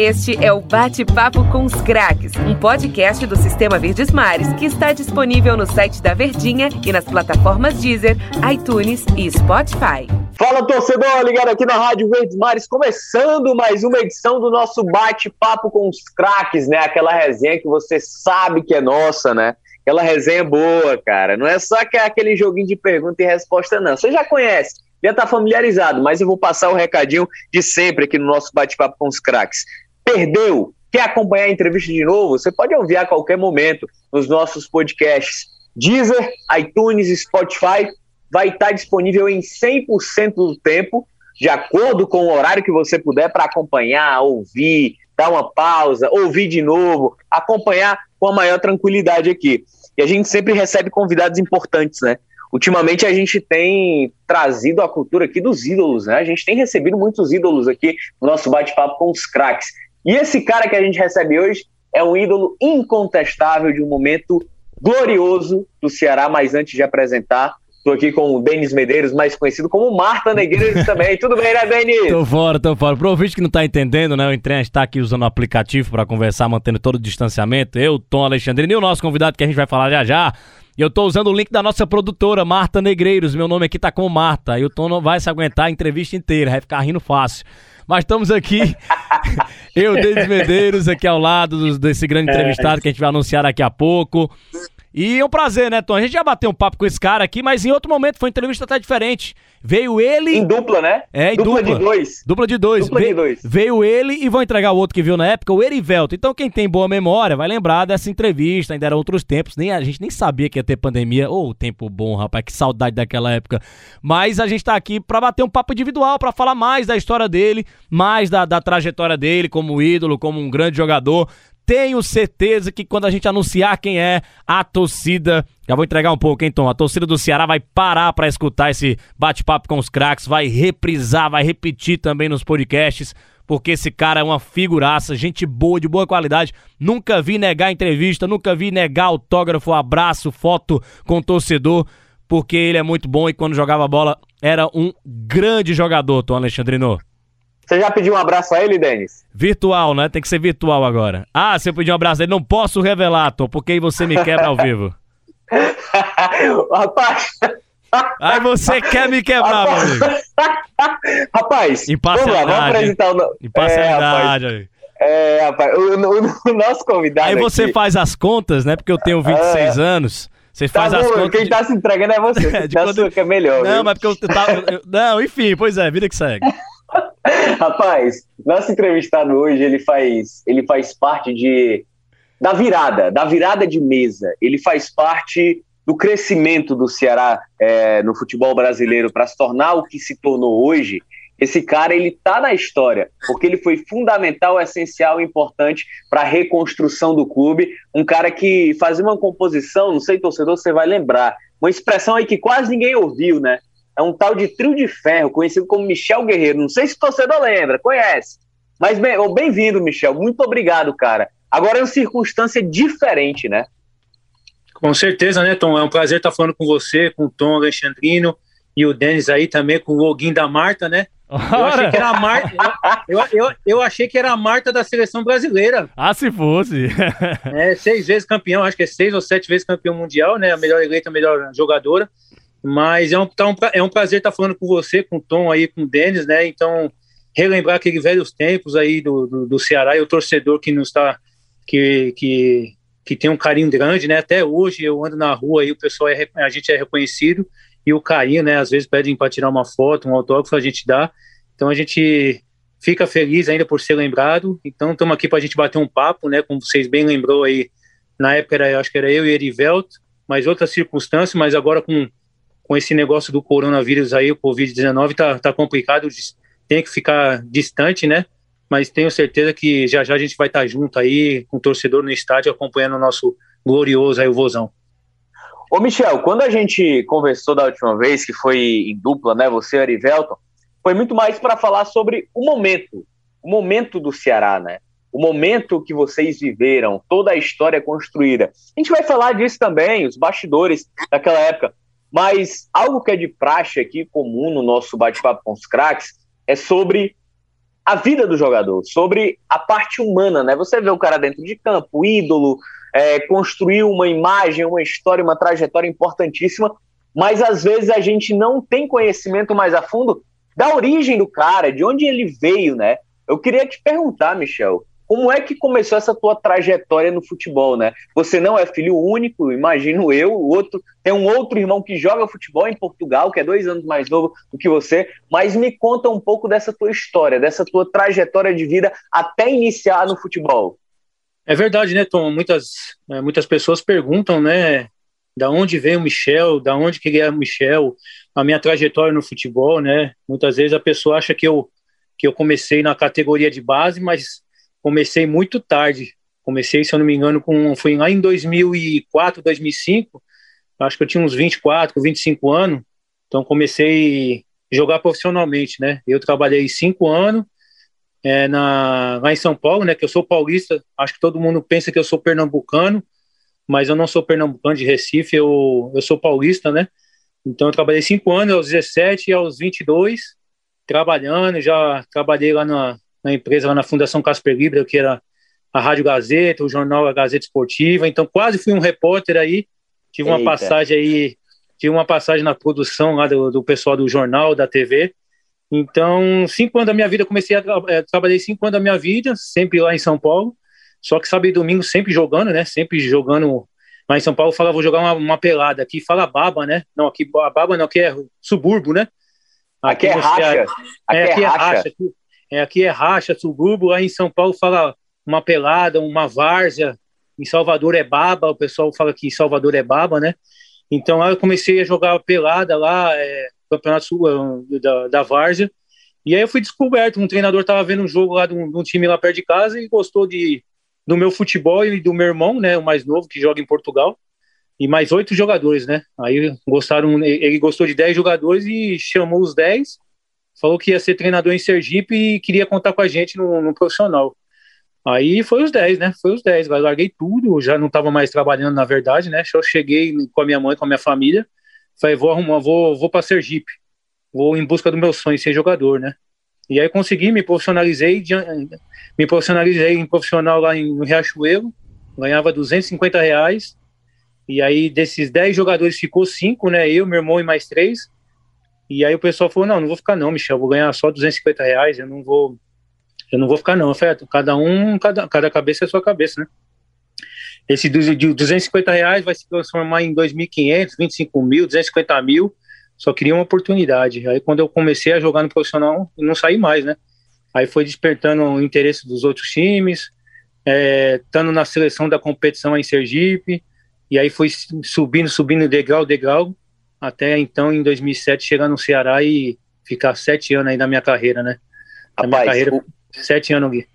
Este é o Bate-Papo com os Craques, um podcast do Sistema Verdes Mares que está disponível no site da Verdinha e nas plataformas Deezer, iTunes e Spotify. Fala torcedor, ligado aqui na Rádio Verdes Mares, começando mais uma edição do nosso Bate-Papo com os Craques, né? Aquela resenha que você sabe que é nossa, né? Aquela resenha boa, cara. Não é só aquele joguinho de pergunta e resposta, não. Você já conhece já está familiarizado, mas eu vou passar o recadinho de sempre aqui no nosso bate-papo com os craques. Perdeu? Quer acompanhar a entrevista de novo? Você pode ouvir a qualquer momento nos nossos podcasts. Deezer, iTunes, Spotify, vai estar disponível em 100% do tempo, de acordo com o horário que você puder para acompanhar, ouvir, dar uma pausa, ouvir de novo, acompanhar com a maior tranquilidade aqui. E a gente sempre recebe convidados importantes, né? Ultimamente a gente tem trazido a cultura aqui dos ídolos, né? A gente tem recebido muitos ídolos aqui no nosso bate-papo com os craques. E esse cara que a gente recebe hoje é um ídolo incontestável de um momento glorioso do Ceará, mas antes de apresentar, Estou aqui com o Denis Medeiros, mais conhecido como Marta Negreiros também. Tudo bem, né, Denis? Tô fora, tô fora. Pro ouvinte que não tá entendendo, né? O Entren está aqui usando o aplicativo para conversar, mantendo todo o distanciamento. Eu, Tom Alexandrino e o nosso convidado que a gente vai falar já já, e eu tô usando o link da nossa produtora, Marta Negreiros. Meu nome aqui tá com Marta. E o Tom não vai se aguentar a entrevista inteira, vai ficar rindo fácil. Mas estamos aqui, eu, Denis Medeiros, aqui ao lado desse grande entrevistado que a gente vai anunciar daqui a pouco. E é um prazer, né, Tom? A gente já bateu um papo com esse cara aqui, mas em outro momento foi uma entrevista até diferente. Veio ele. Em dupla, né? É, em dupla. Dupla de dois. Dupla de dois. Dupla Ve... de dois. Veio ele e vou entregar o outro que viu na época, o Erivelto. Então, quem tem boa memória vai lembrar dessa entrevista. Ainda eram outros tempos. Nem, a gente nem sabia que ia ter pandemia. Ô, oh, tempo bom, rapaz. Que saudade daquela época. Mas a gente tá aqui pra bater um papo individual, pra falar mais da história dele, mais da, da trajetória dele como ídolo, como um grande jogador tenho certeza que quando a gente anunciar quem é, a torcida. Já vou entregar um pouco, hein, Tom? A torcida do Ceará vai parar para escutar esse bate-papo com os craques, vai reprisar, vai repetir também nos podcasts, porque esse cara é uma figuraça, gente boa, de boa qualidade. Nunca vi negar entrevista, nunca vi negar autógrafo, abraço, foto com torcedor, porque ele é muito bom e quando jogava bola era um grande jogador, Tom Alexandrino. Você já pediu um abraço a ele, Denis? Virtual, né? Tem que ser virtual agora. Ah, se eu pedir um abraço a ele, não posso revelar, Tom, porque aí você me quebra ao vivo. Rapaz. Aí você quer me quebrar, rapaz, meu amigo. Rapaz, vamos lá, vamos apresentar o. Imparcialidade, é, rapaz. É, rapaz, o, o, o, nosso convidado. Aí você aqui... faz as contas, né? Porque eu tenho 26 é. anos. Você faz tá as contas. Quem de... tá se entregando é você. é, de quando... sua que é melhor. Não, viu? mas porque eu tava. Eu... Não, enfim, pois é, vida que segue. Rapaz, nosso entrevistado hoje, ele faz, ele faz parte de da virada, da virada de mesa. Ele faz parte do crescimento do Ceará é, no futebol brasileiro para se tornar o que se tornou hoje. Esse cara ele tá na história porque ele foi fundamental, essencial, importante para a reconstrução do clube. Um cara que fazia uma composição, não sei torcedor, você vai lembrar, uma expressão aí que quase ninguém ouviu, né? É um tal de trio de ferro, conhecido como Michel Guerreiro. Não sei se o torcedor lembra, conhece. Mas bem-vindo, Michel. Muito obrigado, cara. Agora é uma circunstância diferente, né? Com certeza, né, Tom? É um prazer estar falando com você, com o Tom Alexandrino e o Denis aí também, com o Loguinho da Marta, né? Eu achei que era a Marta. Eu, eu, eu, achei que era a Marta da seleção brasileira. Ah, se fosse. é, seis vezes campeão, acho que é seis ou sete vezes campeão mundial, né? A melhor eleita, a melhor jogadora. Mas é um, tá um, é um prazer estar falando com você, com o Tom aí, com o Denis, né? Então, relembrar aqueles velhos tempos aí do, do, do Ceará e o torcedor que nos está que, que, que tem um carinho grande, né? Até hoje eu ando na rua e o pessoal é, a gente é reconhecido e o carinho, né? Às vezes pedem para tirar uma foto, um autógrafo, a gente dá. Então a gente fica feliz ainda por ser lembrado. Então estamos aqui para a gente bater um papo, né? Como vocês bem lembrou aí, na época era, acho que era eu e Erivelto, mas outras circunstâncias, mas agora com com esse negócio do coronavírus aí, o Covid-19 tá, tá complicado, tem que ficar distante, né? Mas tenho certeza que já já a gente vai estar tá junto aí, com o torcedor no estádio, acompanhando o nosso glorioso aí, o Vozão. Ô Michel, quando a gente conversou da última vez, que foi em dupla, né, você e Arivelton, foi muito mais para falar sobre o momento, o momento do Ceará, né? O momento que vocês viveram, toda a história construída. A gente vai falar disso também, os bastidores daquela época. Mas algo que é de praxe aqui, comum no nosso bate-papo com os craques, é sobre a vida do jogador, sobre a parte humana, né? Você vê o cara dentro de campo, ídolo, é, construir uma imagem, uma história, uma trajetória importantíssima, mas às vezes a gente não tem conhecimento mais a fundo da origem do cara, de onde ele veio, né? Eu queria te perguntar, Michel, como é que começou essa tua trajetória no futebol, né? Você não é filho único, imagino eu, o outro tem um outro irmão que joga futebol em Portugal, que é dois anos mais novo do que você, mas me conta um pouco dessa tua história, dessa tua trajetória de vida até iniciar no futebol. É verdade, né, Tom? Muitas, é, muitas pessoas perguntam, né, da onde veio o Michel, da onde que é o Michel, a minha trajetória no futebol, né? Muitas vezes a pessoa acha que eu que eu comecei na categoria de base, mas comecei muito tarde. Comecei, se eu não me engano, com foi lá em 2004, 2005. Acho que eu tinha uns 24, 25 anos. Então comecei a jogar profissionalmente, né? Eu trabalhei cinco anos é, na, lá em São Paulo, né? Que eu sou paulista. Acho que todo mundo pensa que eu sou pernambucano, mas eu não sou pernambucano de Recife. Eu, eu sou paulista, né? Então eu trabalhei cinco anos, aos 17 e aos 22, trabalhando. Já trabalhei lá na, na empresa, lá na Fundação Casper Libra, que era a Rádio Gazeta, o jornal A Gazeta Esportiva. Então, quase fui um repórter aí. Tive uma Eita. passagem aí, tive uma passagem na produção lá do, do, pessoal do jornal, da TV. Então, cinco anos da minha vida, comecei a é, trabalhei cinco anos da minha vida, sempre lá em São Paulo. Só que sábado e domingo sempre jogando, né? Sempre jogando. Lá em São Paulo fala, vou jogar uma, uma pelada. Aqui fala baba, né? Não, aqui a baba não, aqui é subúrbio, né? Aqui, aqui é racha. É, aqui, aqui é, racha. racha. Aqui, é, aqui é racha, subúrbio, aí em São Paulo fala uma pelada, uma várzea, em Salvador é baba, o pessoal fala que em Salvador é baba, né? Então aí eu comecei a jogar pelada lá, é, campeonato é, da, da várzea, e aí eu fui descoberto, um treinador estava vendo um jogo lá de um, de um, time lá perto de casa e gostou de, do meu futebol e do meu irmão, né, o mais novo, que joga em Portugal, e mais oito jogadores, né? Aí gostaram, ele gostou de dez jogadores e chamou os dez, falou que ia ser treinador em Sergipe e queria contar com a gente no, no profissional. Aí foi os 10, né? Foi os 10. Larguei tudo, já não estava mais trabalhando, na verdade, né? Eu cheguei com a minha mãe, com a minha família, falei, vou arrumar, vou, vou para Sergipe, vou em busca do meu sonho, ser jogador, né? E aí consegui, me profissionalizei, me profissionalizei em profissional lá em, Riachuelo, ganhava 250 reais, e aí desses 10 jogadores ficou 5, né? Eu, meu irmão e mais três. E aí o pessoal falou, não, não vou ficar não, Michel, vou ganhar só 250 reais, eu não vou, eu não vou ficar não, Feto, cada um, cada, cada cabeça é sua cabeça, né? Esse de 250 reais vai se transformar em 2.500, 25 mil, 250 mil, só queria uma oportunidade. Aí quando eu comecei a jogar no profissional, não saí mais, né? Aí foi despertando o interesse dos outros times, é, estando na seleção da competição em Sergipe, e aí foi subindo, subindo degrau, degrau, até então, em 2007, chegar no Ceará e ficar sete anos aí na minha carreira, né? Na Rapaz, minha carreira, o, sete anos, Gui.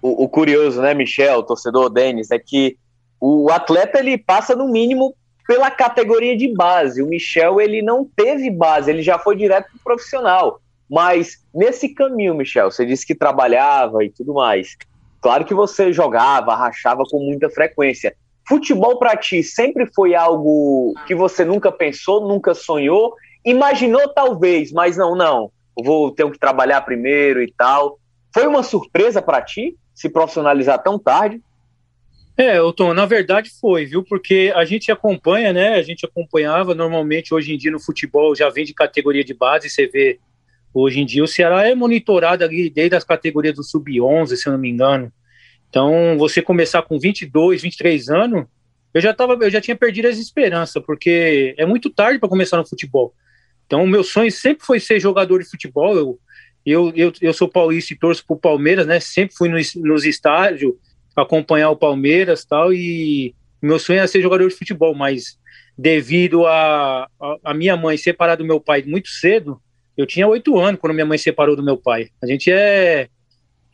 O, o, curioso, né, Michel, torcedor Denis, é que o atleta, ele passa no mínimo pela categoria de base. O Michel, ele não teve base, ele já foi direto pro profissional. Mas nesse caminho, Michel, você disse que trabalhava e tudo mais. Claro que você jogava, rachava com muita frequência. Futebol para ti sempre foi algo que você nunca pensou, nunca sonhou, imaginou talvez, mas não, não. Vou ter que trabalhar primeiro e tal. Foi uma surpresa para ti se profissionalizar tão tarde? É, Tom, na verdade foi, viu? Porque a gente acompanha, né? A gente acompanhava normalmente hoje em dia no futebol já vem de categoria de base, você vê hoje em dia o Ceará é monitorado ali desde as categorias do sub-11, se eu não me engano. Então, você começar com 22, 23 anos, eu já tava, eu já tinha perdido as esperanças, porque é muito tarde para começar no futebol. Então, o meu sonho sempre foi ser jogador de futebol. Eu, eu, eu, eu sou paulista e torço pro Palmeiras, né? Sempre fui nos, nos estádios acompanhar o Palmeiras tal, e meu sonho era ser jogador de futebol, mas devido a, a, a minha mãe separar do meu pai muito cedo, eu tinha oito anos quando minha mãe separou do meu pai. A gente é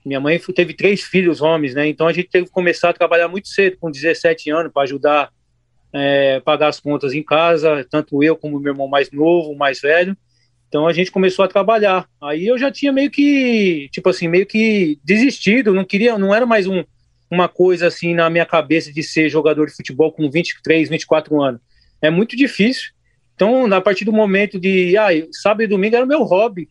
minha mãe teve três filhos homens, né? Então a gente teve que começar a trabalhar muito cedo, com 17 anos, para ajudar é, pagar as contas em casa, tanto eu como meu irmão mais novo, mais velho. Então a gente começou a trabalhar. Aí eu já tinha meio que, tipo assim, meio que desistido, não queria, não era mais um, uma coisa assim na minha cabeça de ser jogador de futebol com 23, 24 anos. É muito difícil. Então, a partir do momento de, ah, sábado e domingo era meu hobby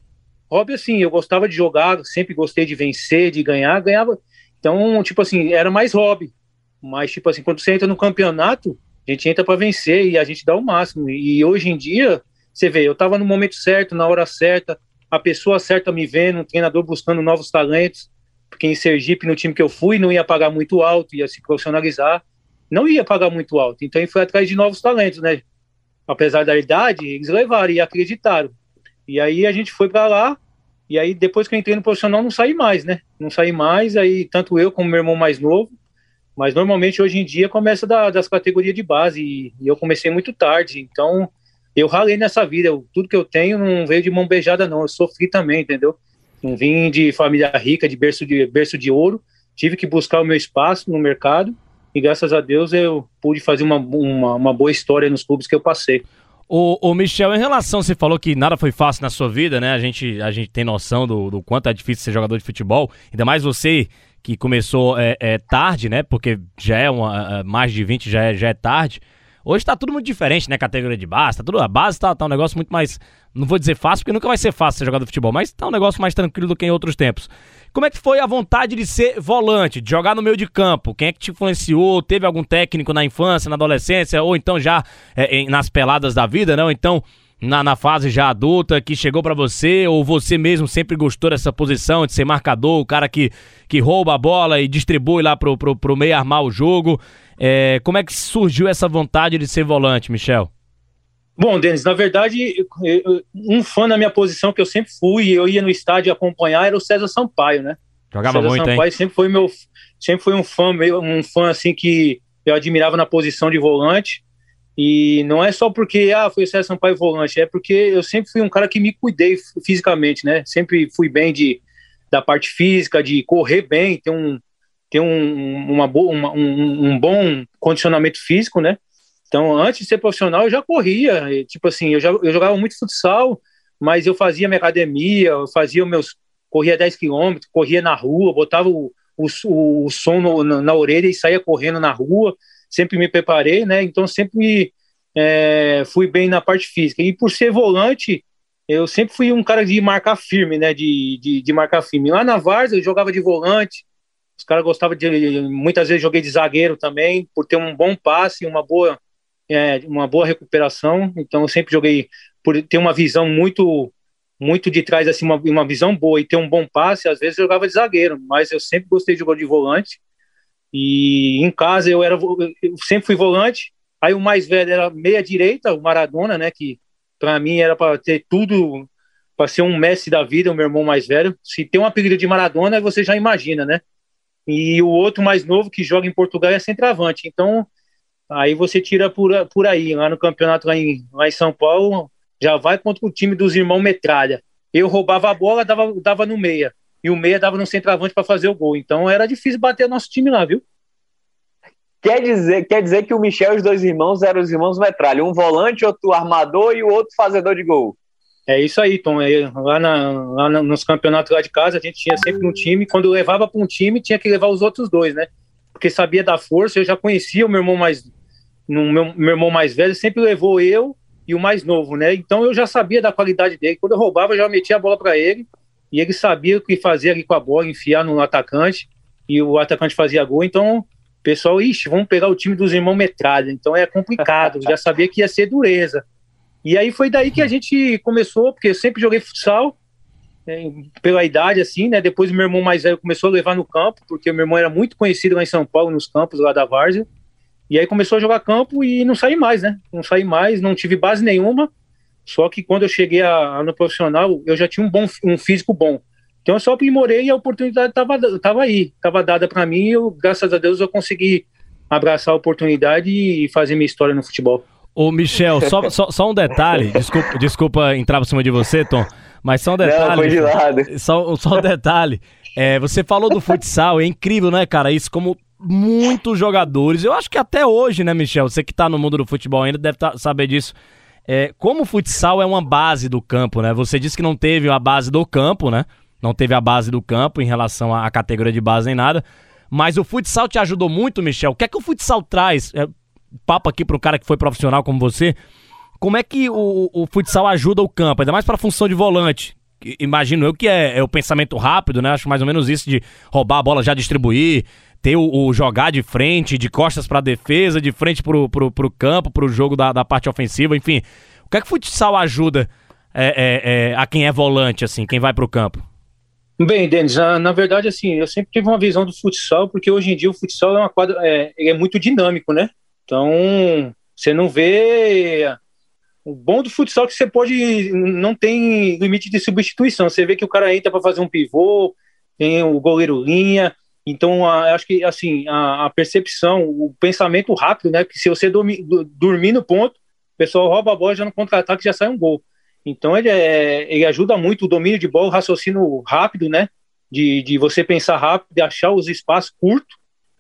hobby assim, eu gostava de jogar, sempre gostei de vencer, de ganhar, ganhava. Então, tipo assim, era mais hobby. Mas, tipo assim, quando você entra no campeonato, a gente entra para vencer e a gente dá o máximo. E hoje em dia, você vê, eu tava no momento certo, na hora certa, a pessoa certa me vendo, um treinador buscando novos talentos, porque em Sergipe, no time que eu fui, não ia pagar muito alto, ia se profissionalizar, não ia pagar muito alto. Então, foi atrás de novos talentos, né? Apesar da idade, eles levaram e acreditaram. E aí a gente foi para lá, e aí depois que eu entrei no profissional, não saí mais, né? Não saí mais, aí tanto eu como meu irmão mais novo, mas normalmente hoje em dia começa da, das categorias de base, e, e, eu comecei muito tarde, então eu ralei nessa vida, eu, tudo que eu tenho não veio de mão beijada não, eu sofri também, entendeu? Não vim de família rica, de berço de, berço de ouro, tive que buscar o meu espaço no mercado, e graças a Deus eu pude fazer uma, uma, uma boa história nos clubes que eu passei. O, o, Michel, em relação, você falou que nada foi fácil na sua vida, né? A gente, a gente tem noção do, do quanto é difícil ser jogador de futebol, ainda mais você que começou é, é tarde, né? Porque já é uma, é, mais de 20, já é, já é tarde. Hoje tá tudo muito diferente, né? Categoria de base, tá tudo, a base tá, tá um negócio muito mais, não vou dizer fácil, porque nunca vai ser fácil ser jogador de futebol, mas tá um negócio mais tranquilo do que em outros tempos. Como é que foi a vontade de ser volante, de jogar no meio de campo? Quem é que te influenciou? Teve algum técnico na infância, na adolescência, ou então já é, nas peladas da vida, não? Então, na, na fase já adulta, que chegou para você, ou você mesmo sempre gostou dessa posição de ser marcador, o cara que, que rouba a bola e distribui lá pro, pro, pro meio armar o jogo? É, como é que surgiu essa vontade de ser volante, Michel? Bom, Denis, na verdade, um fã na minha posição que eu sempre fui, eu ia no estádio acompanhar, era o César Sampaio, né? Jogava César muito, Sampaio hein? sempre foi meu, sempre foi um fã, um fã assim que eu admirava na posição de volante. E não é só porque ah, foi o César Sampaio volante, é porque eu sempre fui um cara que me cuidei fisicamente, né? Sempre fui bem de da parte física, de correr bem, ter um ter um, uma boa, uma, um, um bom condicionamento físico, né? Então, antes de ser profissional, eu já corria. E, tipo assim, eu, já, eu jogava muito futsal, mas eu fazia minha academia, eu fazia meus. corria 10 quilômetros, corria na rua, botava o, o, o som no, na, na, orelha e saía correndo na rua. Sempre me preparei, né? Então, sempre me, é, fui bem na parte física. E por ser volante, eu sempre fui um cara de marcar firme, né? De, de, de marcar firme. Lá na Varsa, eu jogava de volante. Os caras gostavam de. Muitas vezes joguei de zagueiro também, por ter um bom passe, uma boa é, uma boa recuperação, então eu sempre joguei por ter uma visão muito muito de trás, assim, uma, uma visão boa e ter um bom passe, às vezes eu jogava de zagueiro, mas eu sempre gostei de jogar de volante, e em casa eu era eu sempre fui volante, aí o mais velho era meia direita, o Maradona, né, que para mim era para ter tudo, para ser um Messi da vida, o meu irmão mais velho, se tem um apelido de Maradona, você já imagina, né, e o outro mais novo que joga em Portugal é centroavante, então Aí você tira por, por aí, lá no campeonato lá em, lá em São Paulo, já vai contra o time dos irmãos Metralha. Eu roubava a bola, dava, dava no meia. E o meia dava no centroavante para fazer o gol. Então era difícil bater nosso time lá, viu? Quer dizer, quer dizer que o Michel e os dois irmãos eram os irmãos Metralha. Um volante, outro armador e o outro fazedor de gol. É isso aí, Tom. É, lá, na, lá nos campeonatos lá de casa, a gente tinha sempre um time. Quando levava para um time, tinha que levar os outros dois, né? Porque sabia da força. Eu já conhecia o meu irmão mais, no meu, meu irmão mais velho sempre levou eu e o mais novo, né? Então eu já sabia da qualidade dele. Quando eu roubava, eu já metia a bola para ele e ele sabia o que fazer ali com a bola, enfiar no atacante e o atacante fazia gol. Então, pessoal, ixi, vamos pegar o time dos irmãos metralha. Então é complicado, já sabia que ia ser dureza. E aí foi daí que a gente começou, porque eu sempre joguei futsal, é, pela idade, assim, né? Depois meu irmão mais velho começou a levar no campo, porque meu irmão era muito conhecido lá em São Paulo, nos campos lá da Várzea. E aí começou a jogar campo e não saí mais, né? Não saí mais, não tive base nenhuma. Só que quando eu cheguei a, a, no profissional, eu já tinha um bom um físico bom. Então eu só aprimorei e a oportunidade estava tava aí, estava dada para mim e eu, graças a Deus eu consegui abraçar a oportunidade e fazer minha história no futebol. Ô Michel, só, só, só, um detalhe, desculpa, desculpa entrar por cima de você, Tom, mas só um detalhe. Não, foi de lado. Só, só um detalhe. É, você falou do futsal, é incrível, né, cara? Isso como muitos jogadores. Eu acho que até hoje, né, Michel? Você que tá no mundo do futebol ainda deve tá, saber disso. É, como o futsal é uma base do campo, né? Você disse que não teve a base do campo, né? Não teve a base do campo em relação à categoria de base nem nada. Mas o futsal te ajudou muito, Michel. O que é que o futsal traz? É, papo aqui para cara que foi profissional como você. Como é que o, o futsal ajuda o campo? Ainda mais para a função de volante. Imagino eu que é, é, o pensamento rápido, né? Acho mais ou menos isso de roubar a bola, já distribuir, ter o, o jogar de frente, de costas para defesa, de frente pro, pro, pro campo, pro jogo da, da parte ofensiva, enfim. O que é que o futsal ajuda é, é, é a quem é volante, assim, quem vai pro campo? Bem, Denis, na, na, verdade, assim, eu sempre tive uma visão do futsal, porque hoje em dia o futsal é uma quadra, é, é muito dinâmico, né? Então, você não vê o bom do futsal é que você pode. Não tem limite de substituição. Você vê que o cara entra para fazer um pivô, tem o goleiro linha. Então, a, acho que assim, a, a, percepção, o pensamento rápido, né? Que se você dormir, dormir no ponto, o pessoal rouba a bola já no contra-ataque já sai um gol. Então, ele, é, ele ajuda muito o domínio de bola, o raciocínio rápido, né? De, de você pensar rápido, de achar os espaços curtos.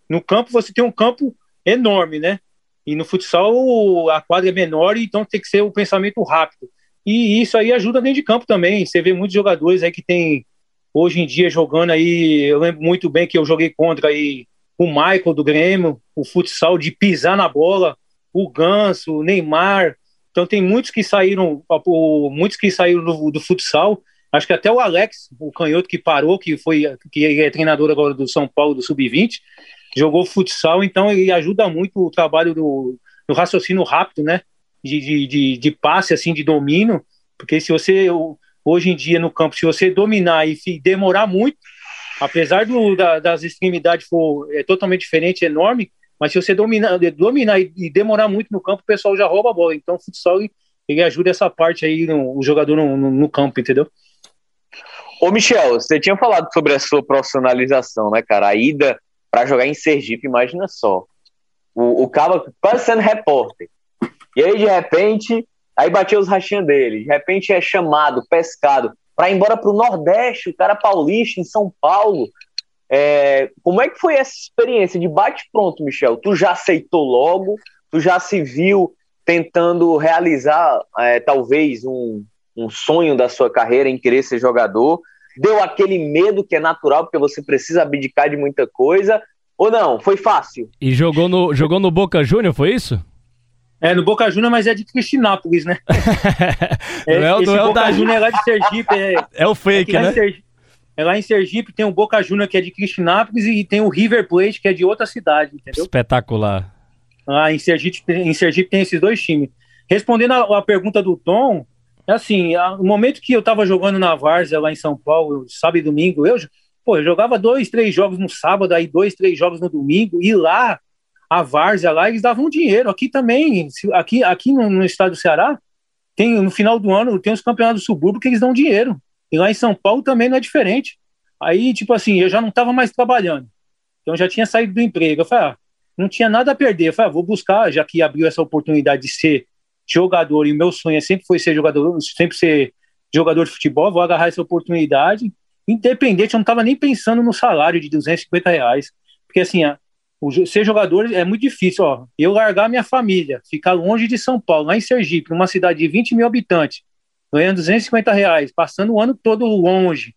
No campo, você tem um campo enorme, né? E no futsal a quadra é menor, então tem que ser o pensamento rápido. E isso aí ajuda dentro de campo também. Você vê muitos jogadores aí que tem hoje em dia jogando aí. Eu lembro muito bem que eu joguei contra aí o Michael do Grêmio, o futsal de pisar na bola, o Ganso, o Neymar. Então tem muitos que saíram, muitos que saíram do, do futsal. Acho que até o Alex, o canhoto que parou, que foi que é treinador agora do São Paulo do sub-20, jogou futsal, então ele ajuda muito o trabalho do, do raciocínio rápido, né? De, de, de, de, passe, assim, de domínio, porque se você, hoje em dia no campo, se você dominar e demorar muito, apesar do, da, das extremidades for é, totalmente diferente, enorme, mas se você dominar, dominar e, demorar muito no campo, o pessoal já rouba a bola. Então o futsal, ele ajuda essa parte aí, no, o jogador no, no, no campo, entendeu? Ô Michel, você tinha falado sobre a sua profissionalização, né, cara? A ida para jogar em Sergipe, imagina só. O, o Cabo quase sendo repórter. E aí, de repente, aí bateu os rachinhos dele. De repente é chamado, pescado, para ir embora para o Nordeste, o cara paulista, em São Paulo. É, como é que foi essa experiência de bate-pronto, Michel? Tu já aceitou logo? Tu já se viu tentando realizar, é, talvez, um, um sonho da sua carreira em querer ser jogador? Deu aquele medo que é natural, porque você precisa abdicar de muita coisa? Ou não? Foi fácil? E jogou no, jogou no Boca Júnior, foi isso? É, no Boca Júnior, mas é de Cristinápolis, né? é, não é, o, não é o Boca da... Júnior é lá de Sergipe. É, é o fake, é né? Sergipe, é lá em Sergipe, tem o Boca Júnior, que é de Cristinápolis, e tem o River Plate, que é de outra cidade, entendeu? Espetacular. Lá em Sergipe, em Sergipe tem esses dois times. Respondendo a, a pergunta do Tom, assim, no momento que eu tava jogando na Várzea lá em São Paulo, sábado e domingo, eu, pô, eu jogava dois, três jogos no sábado, aí dois, três jogos no domingo, e lá, a Várzea lá, eles davam dinheiro. Aqui também, aqui, aqui no, no estado do Ceará, tem, no final do ano, tem os campeonatos do subúrbio que eles dão dinheiro. E lá em São Paulo também não é diferente. Aí, tipo assim, eu já não tava mais trabalhando. Então, já tinha saído do emprego. Eu falei, ah, não tinha nada a perder. Eu falei, ah, vou buscar, já que abriu essa oportunidade de ser jogador, e o meu sonho é sempre foi ser jogador, sempre ser jogador de futebol, vou agarrar essa oportunidade, independente, eu não estava nem pensando no salário de 250 reais, porque assim, a, o, ser jogador é muito difícil, ó, eu largar minha família, ficar longe de São Paulo, lá em Sergipe, numa cidade de 20 mil habitantes, ganhando 250 reais, passando o ano todo longe,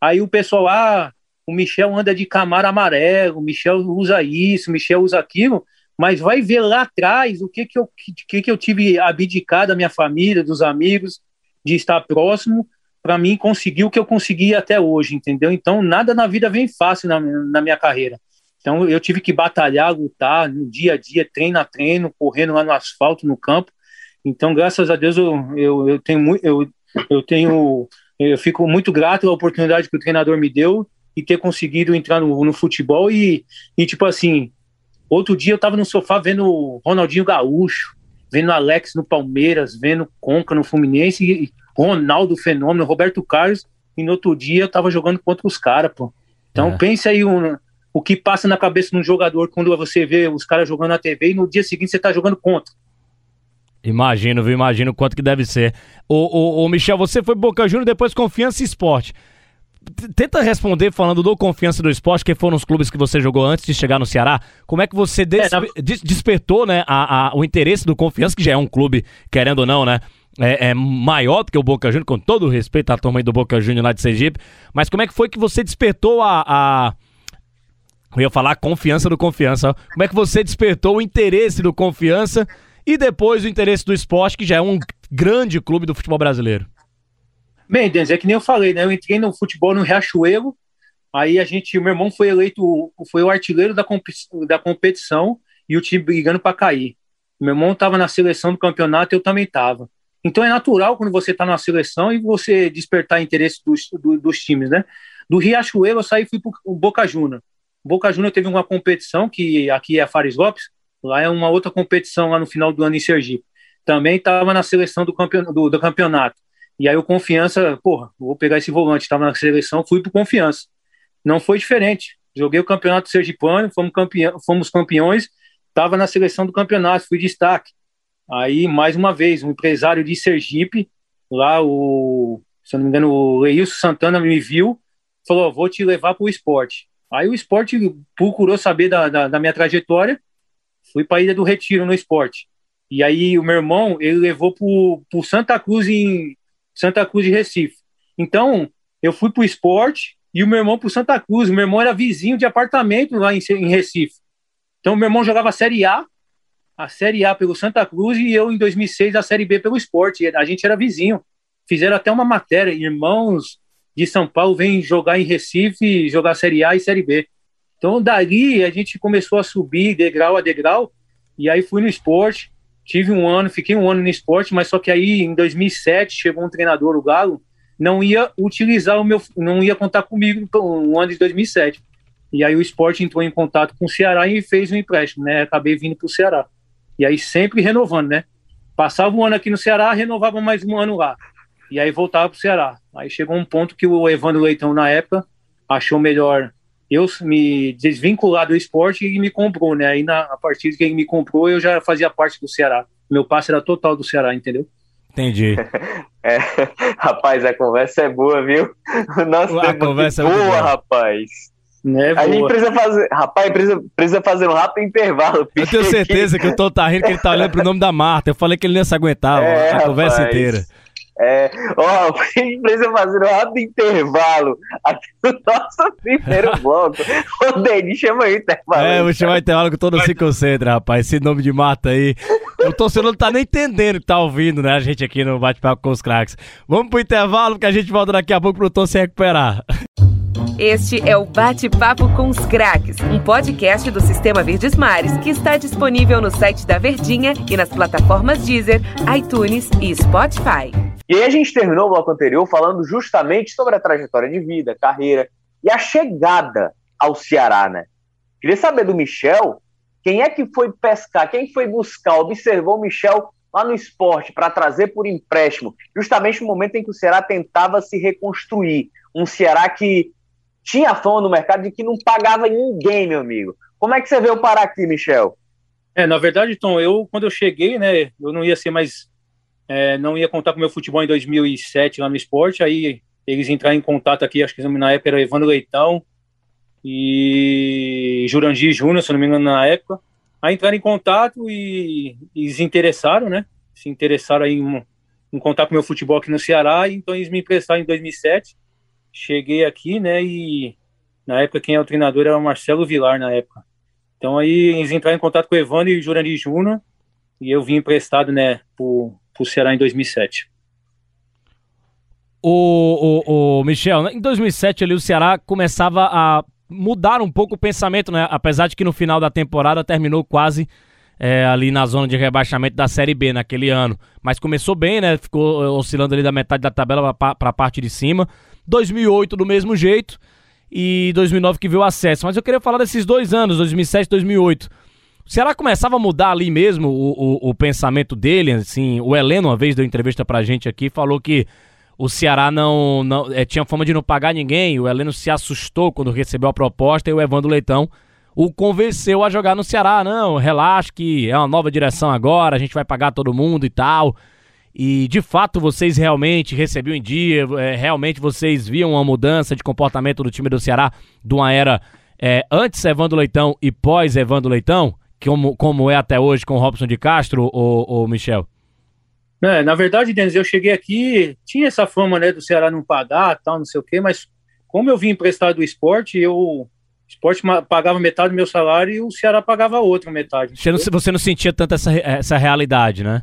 aí o pessoal, ah, o Michel anda de camaro amarelo, o Michel usa isso, o Michel usa aquilo, mas vai ver lá atrás o que que eu, que que eu tive abdicar da minha família, dos amigos, de estar próximo, para mim conseguir o que eu consegui até hoje, entendeu? Então, nada na vida vem fácil na, na minha carreira. Então, eu tive que batalhar, lutar no dia a dia, treino a treino, correndo lá no asfalto, no campo. Então, graças a Deus, eu, eu, eu tenho muito, eu, eu tenho, eu fico muito grato à oportunidade que o treinador me deu e ter conseguido entrar no, no futebol e, e, tipo assim, Outro dia eu tava no sofá vendo Ronaldinho Gaúcho, vendo Alex no Palmeiras, vendo Conca no Fluminense, e Ronaldo Fenômeno, Roberto Carlos, e no outro dia eu tava jogando contra os caras, pô. Então é. pense aí um, o que passa na cabeça de um jogador quando você vê os caras jogando na TV e no dia seguinte você tá jogando contra. Imagino, viu? Imagino quanto que deve ser. O, o, o Michel, você foi Boca Juniors, depois Confiança e Esporte. Tenta responder falando do Confiança do Esporte, que foram os clubes que você jogou antes de chegar no Ceará. Como é que você des é, na... despertou né, a, a, o interesse do Confiança, que já é um clube, querendo ou não, né? É, é, maior do que o Boca Juniors, com todo o respeito à turma do Boca Juniors lá de Sergipe. Mas como é que foi que você despertou a, a. Eu ia falar confiança do confiança. Como é que você despertou o interesse do confiança e depois o interesse do esporte, que já é um grande clube do futebol brasileiro? Bem, Denis, é que nem eu falei, né? Eu entrei no futebol no Riachuelo, aí a gente, o meu irmão foi eleito, foi o artilheiro da, da competição e o time brigando para cair. Meu irmão estava na seleção do campeonato, eu também estava. Então é natural quando você está na seleção e você despertar interesse dos, do, dos times, né? Do Riachuelo eu saí e fui para o Boca Juniors. Boca Juniors teve uma competição que aqui é a Fares Lopes, lá é uma outra competição lá no final do ano em Sergipe. Também estava na seleção do, campeon, do, do, campeonato. E aí o Confiança, porra, vou pegar esse volante, estava na seleção, fui para Confiança. Não foi diferente. Joguei o campeonato sergipano, fomos, campeão, fomos campeões, estava na seleção do campeonato, fui destaque. Aí, mais uma vez, um empresário de Sergipe, lá o, se não me engano, o Leilson Santana me viu, falou, vou te levar para o esporte. Aí o esporte procurou saber da, da, da minha trajetória, fui para a Ilha do Retiro no esporte. E aí o meu irmão, ele levou para o Santa Cruz em Santa Cruz de Recife. Então, eu fui para o esporte e o meu irmão para Santa Cruz. O meu irmão era vizinho de apartamento lá em, em Recife. Então, meu irmão jogava a Série A, a Série A pelo Santa Cruz e eu, em 2006, a Série B pelo esporte. A gente era vizinho. Fizeram até uma matéria, irmãos de São Paulo vêm jogar em Recife, jogar Série A e Série B. Então, dali a gente começou a subir degrau a degrau, e aí fui no esporte. Tive um ano, fiquei um ano no esporte, mas só que aí em 2007 chegou um treinador, o Galo, não ia utilizar o meu, não ia contar comigo no ano de 2007. E aí o esporte entrou em contato com o Ceará e fez um empréstimo, né? Acabei vindo para o Ceará. E aí sempre renovando, né? Passava um ano aqui no Ceará, renovava mais um ano lá. E aí voltava para o Ceará. Aí chegou um ponto que o Evandro Leitão, na época, achou melhor eu me desvincular do esporte e me comprou, né? Aí na, a partir de que ele me comprou, eu já fazia parte do Ceará. Meu passe era total do Ceará, entendeu? Entendi. É, rapaz, a conversa é boa, viu? Nossa, a conversa é boa, boa, rapaz. Né, a gente precisa fazer, rapaz, precisa, precisa fazer um rápido intervalo. Eu tenho certeza que o Tom tá rindo que ele tá olhando pro nome da Marta. Eu falei que ele não ia se aguentar é, a rapaz. conversa inteira. É, ó, a gente precisa fazer um rápido intervalo aqui no nosso primeiro bloco. O Denis chama aí intervalo. É, vou chamar intervalo que todo mundo se concentra, rapaz. Esse nome de Marta aí. O torcedor não tá nem entendendo que tá ouvindo, né? A gente aqui no Bate-Papo com os Cracks. Vamos pro intervalo que a gente volta daqui a pouco pro Tom se recuperar. Este é o Bate-Papo com os Cracks, um podcast do Sistema Verdes Mares que está disponível no site da Verdinha e nas plataformas Deezer, iTunes e Spotify. E aí a gente terminou o bloco anterior falando justamente sobre a trajetória de vida, carreira e a chegada ao Ceará, né? Queria saber do Michel, quem é que foi pescar, quem foi buscar, observou o Michel lá no esporte para trazer por empréstimo, justamente no momento em que o Ceará tentava se reconstruir. Um Ceará que tinha fama no mercado de que não pagava ninguém, meu amigo. Como é que você veio parar aqui, Michel? É, na verdade, Tom, eu quando eu cheguei, né, eu não ia ser mais é, não ia contar com o meu futebol em 2007 lá no esporte, aí eles entraram em contato aqui, acho que na época era Evandro Leitão e Jurandir Júnior, se não me engano, na época. Aí entraram em contato e, e se interessaram, né? Se interessaram em, em contar com o meu futebol aqui no Ceará, então eles me emprestaram em 2007. Cheguei aqui, né? E na época quem é o treinador era o Marcelo Vilar, na época. Então aí eles entraram em contato com o Evandro e Jurandir Júnior e eu vim emprestado, né, por, para o Ceará em 2007. O, o, o Michel, em 2007 ali o Ceará começava a mudar um pouco o pensamento, né? Apesar de que no final da temporada terminou quase é, ali na zona de rebaixamento da Série B naquele ano. Mas começou bem, né? Ficou oscilando ali da metade da tabela para a parte de cima. 2008 do mesmo jeito e 2009 que viu acesso. Mas eu queria falar desses dois anos, 2007 e 2008. O Ceará começava a mudar ali mesmo o, o, o, pensamento dele, assim, o Heleno uma vez deu entrevista pra gente aqui, falou que o Ceará não, não é, tinha fama de não pagar ninguém, o Heleno se assustou quando recebeu a proposta e o Evandro Leitão o convenceu a jogar no Ceará, não, relaxa que é uma nova direção agora, a gente vai pagar todo mundo e tal, e de fato vocês realmente recebiam em dia, é, realmente vocês viam uma mudança de comportamento do time do Ceará de uma era é, antes Evandro Leitão e pós Evandro Leitão? como, como é até hoje com o Robson de Castro, ou, Michel? É, na verdade, Denis, eu cheguei aqui, tinha essa fama né, do Ceará não pagar, tal, não sei o quê, mas como eu vim emprestado do esporte, eu o esporte pagava metade do meu salário e o Ceará pagava outra metade. Você não, você não sentia tanto essa, essa realidade, né?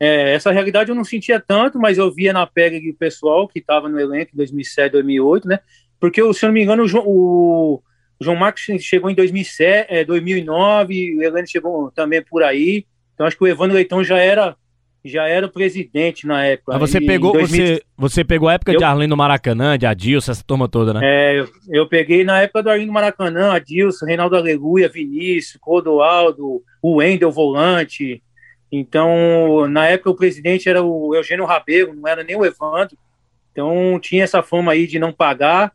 É, essa realidade eu não sentia tanto, mas eu via na pele do pessoal que estava no elenco em 2007, 2008, né? Porque, se eu não me engano, o João, o João Marcos chegou em 2007, é, 2009, o Helene chegou também por aí. Então, acho que o Evandro Leitão já era já era o presidente na época. Mas você pegou, 2000... você, você pegou a época eu... de Arlindo Maracanã, de Adilson, essa turma toda, né? É, eu, eu peguei na época do Arlindo Maracanã, Adilson, Reinaldo Aleluia, Vinícius, Codoaldo, o Wendel Volante, então, na época, o presidente era o Eugênio Rabelo, não era nem o Evandro. Então, tinha essa fama aí de não pagar.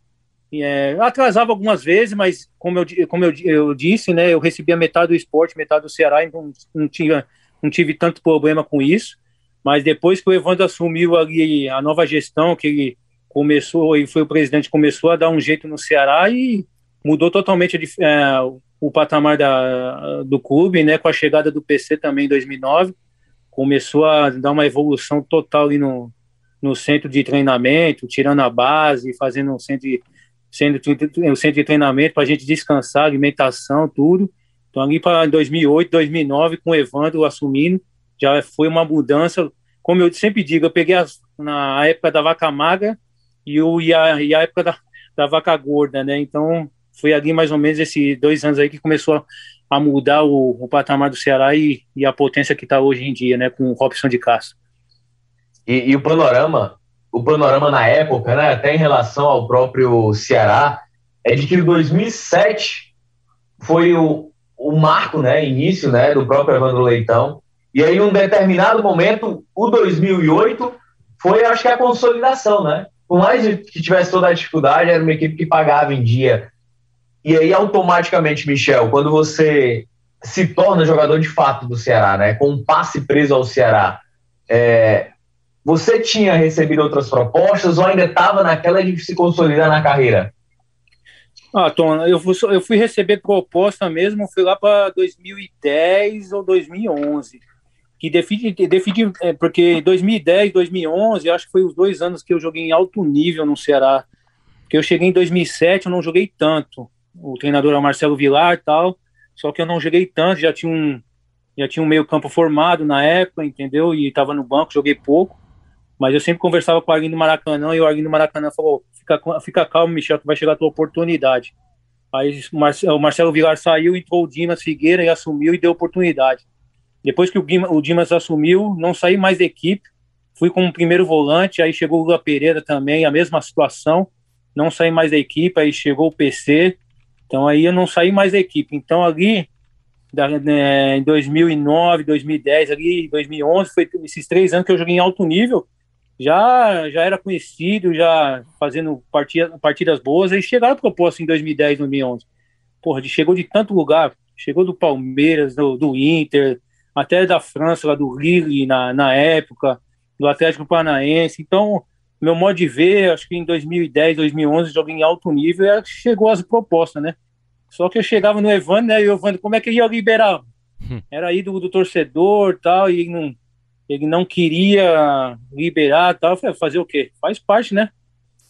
É, atrasava algumas vezes, mas como eu, como eu, eu disse, né, eu recebia metade do esporte, metade do Ceará, então não, tinha, não tive tanto problema com isso. Mas depois que o Evandro assumiu ali a nova gestão, que ele começou, e foi o presidente, começou a dar um jeito no Ceará e mudou totalmente é, o patamar da, do clube, né, com a chegada do PC também em 2009, começou a dar uma evolução total ali no, no centro de treinamento, tirando a base, fazendo um centro de, centro, um centro de treinamento para a gente descansar, alimentação, tudo. Então, ali para 2008, 2009, com o Evandro assumindo, já foi uma mudança. Como eu sempre digo, eu peguei na época da vaca magra e, o, e, a, e a época da, da vaca gorda, né? Então, foi ali mais ou menos esses dois anos aí que começou a mudar o, o patamar do Ceará e, e a potência que está hoje em dia, né, com o Robson de Castro. E, e, o panorama, o panorama na época, né, até em relação ao próprio Ceará, é de que 2007 foi o, o marco, né, início, né, do próprio Evandro Leitão, e aí, em um determinado momento, o 2008 foi, acho que, a consolidação, né? Por mais que tivesse toda a dificuldade, era uma equipe que pagava em dia, e aí, automaticamente, Michel, quando você se torna jogador de fato do Ceará, né, com um passe preso ao Ceará, é, você tinha recebido outras propostas ou ainda estava naquela de se consolidar na carreira? Ah, Tom, eu fui, eu fui receber proposta mesmo, fui lá para 2010 ou 2011, que define, é, porque 2010, 2011, acho que foi os dois anos que eu joguei em alto nível no Ceará, porque eu cheguei em 2007, eu não joguei tanto, o treinador é o Marcelo Vilar tal, só que eu não joguei tanto, já tinha um já tinha um meio campo formado na época, entendeu? E estava no banco, joguei pouco, mas eu sempre conversava com o Arguinho do Maracanã e o Arguinho do Maracanã falou, fica, fica calmo, Michel, que vai chegar a tua oportunidade. Aí o Marcelo Vilar saiu, entrou o Dimas Figueira e assumiu e deu oportunidade. Depois que o Dimas assumiu, não saí mais da equipe, fui como primeiro volante, aí chegou o Lula Pereira também, a mesma situação, não saí mais da equipe, aí chegou o PC, então aí eu não saí mais da equipe. Então ali, da, né, em 2009, 2010, ali 2011, foi esses três anos que eu joguei em alto nível, já já era conhecido, já fazendo partida, partidas boas, aí chegaram proposta em 2010, 2011. Porra, chegou de tanto lugar, chegou do Palmeiras, do, do Inter, até da França, lá do Lille na, na época, do Atlético Paranaense. Então, meu modo de ver, acho que em 2010, 2011, joguei em alto nível e chegou as propostas, né? Só que eu chegava no Evandro, né? E o Evandro, como é que ele ia liberar? Hum. Era aí do, do torcedor tal, e não, ele não queria liberar tal. Eu falei, fazer o quê? Faz parte, né?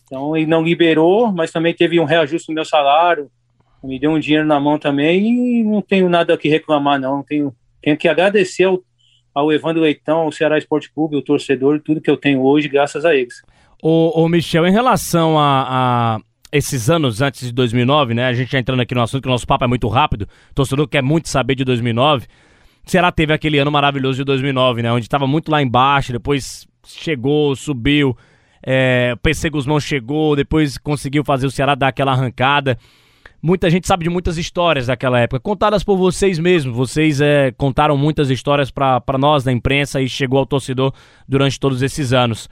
Então ele não liberou, mas também teve um reajuste no meu salário, me deu um dinheiro na mão também e não tenho nada que reclamar, não. Tenho, tenho que agradecer ao, ao Evandro Leitão, ao Ceará Esporte Clube, o torcedor, tudo que eu tenho hoje, graças a eles. Ô, Michel, em relação a, a, esses anos antes de 2009, né? A gente já entrando aqui no assunto, que o nosso papo é muito rápido. O torcedor quer muito saber de 2009. Será teve aquele ano maravilhoso de 2009, né? Onde estava muito lá embaixo, depois chegou, subiu. É, PC Guzmão chegou, depois conseguiu fazer o Ceará dar aquela arrancada. Muita gente sabe de muitas histórias daquela época, contadas por vocês mesmos. Vocês é, contaram muitas histórias para nós da imprensa e chegou ao torcedor durante todos esses anos.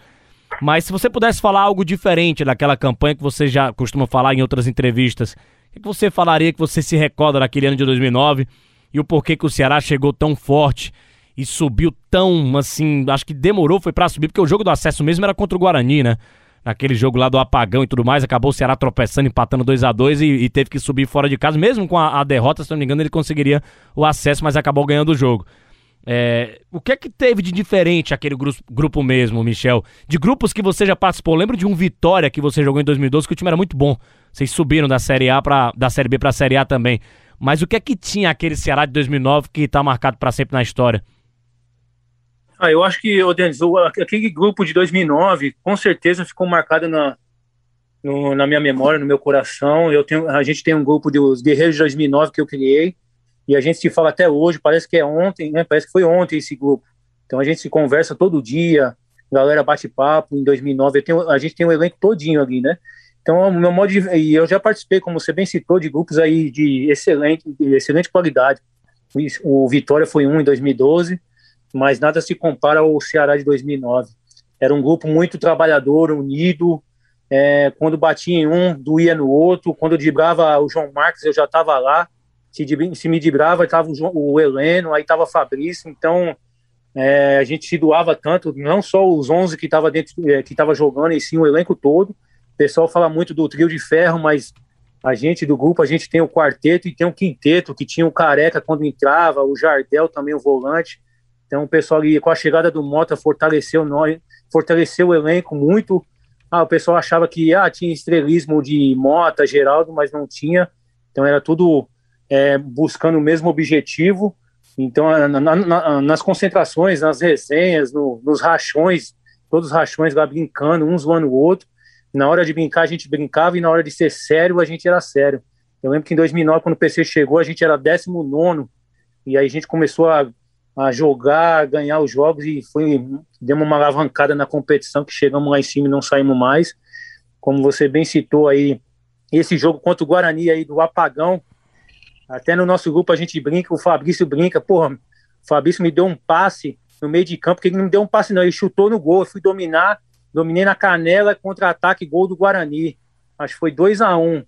Mas se você pudesse falar algo diferente daquela campanha que você já costuma falar em outras entrevistas, o que você falaria que você se recorda daquele ano de 2009 e o porquê que o Ceará chegou tão forte e subiu tão, assim, acho que demorou, foi para subir, porque o jogo do acesso mesmo era contra o Guarani, né? Naquele jogo lá do apagão e tudo mais, acabou o Ceará tropeçando, empatando 2 a 2 e, e, teve que subir fora de casa, mesmo com a, a derrota, se não me engano, ele conseguiria o acesso, mas acabou ganhando o jogo. É, o que é que teve de diferente aquele grupo, grupo mesmo, Michel? De grupos que você já participou, lembro de um Vitória que você jogou em 2012, que o time era muito bom. Vocês subiram da Série A para da Série B para a Série A também. Mas o que é que tinha aquele Ceará de 2009 que está marcado para sempre na história? Ah, eu acho que, o aquele grupo de 2009 com certeza ficou marcado na, no, na minha memória, no meu coração. Eu tenho, a gente tem um grupo dos Guerreiros de 2009 que eu criei e a gente se fala até hoje, parece que é ontem, né? Parece que foi ontem esse grupo. Então a gente se conversa todo dia, galera bate papo. Em 2009 tenho, a gente tem um elenco todinho ali, né? Então, o meu modo de, e eu já participei, como você bem citou, de grupos aí de excelente, de excelente qualidade. O Vitória foi um em 2012, mas nada se compara ao Ceará de 2009. Era um grupo muito trabalhador, unido. É, quando batia em um, doía no outro. Quando dibrava o João Marques, eu já estava lá. Se, se me dibrava, estava o, o Heleno, aí estava Fabrício. Então, é, a gente se doava tanto, não só os 11 que estava dentro, é, que estava jogando, e sim o elenco todo. O pessoal fala muito do trio de ferro, mas a gente do grupo, a gente tem o quarteto e tem o quinteto, que tinha o Careca quando entrava, o Jardel também o volante. Então o pessoal ali, com a chegada do Mota, fortaleceu nós, fortaleceu o elenco muito. Ah, o pessoal achava que ah, tinha estrelismo de Mota, Geraldo, mas não tinha. Então era tudo é, buscando o mesmo objetivo. Então, na, na, nas concentrações, nas resenhas, no, nos rachões, todos os rachões lá brincando, um zoando o outro. Na hora de brincar, a gente brincava, e na hora de ser sério, a gente era sério. Eu lembro que em 2009, quando o PC chegou, a gente era 19, e aí a gente começou a, a jogar, a ganhar os jogos, e foi demos uma alavancada na competição, que chegamos lá em cima e não saímos mais. Como você bem citou aí, esse jogo contra o Guarani aí do apagão, até no nosso grupo a gente brinca, o Fabrício brinca, porra, o Fabrício me deu um passe no meio de campo, que ele não me deu um passe não, ele chutou no gol, eu fui dominar, dominei na canela, contra-ataque, gol do Guarani. Acho que foi 2 a 1 um.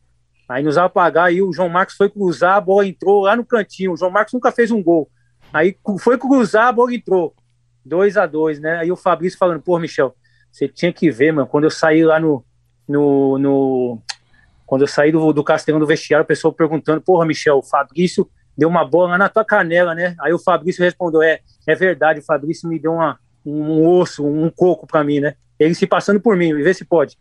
Aí nos apagar, aí o João Marcos foi cruzar, a bola entrou lá no cantinho. O João Marcos nunca fez um gol. Aí foi cruzar, a bola entrou. 2 a 2 né? Aí o Fabrício falando, pô, Michel, você tinha que ver, mano, quando eu saí lá no, no, no quando eu saí do, do Castelão do vestiário, o pessoal perguntando: Porra, Michel, o Fabrício deu uma bola lá na tua canela, né? Aí o Fabrício respondeu: É, é verdade, o Fabrício me deu uma, um osso, um coco para mim, né? Ele se passando por mim, vê se pode.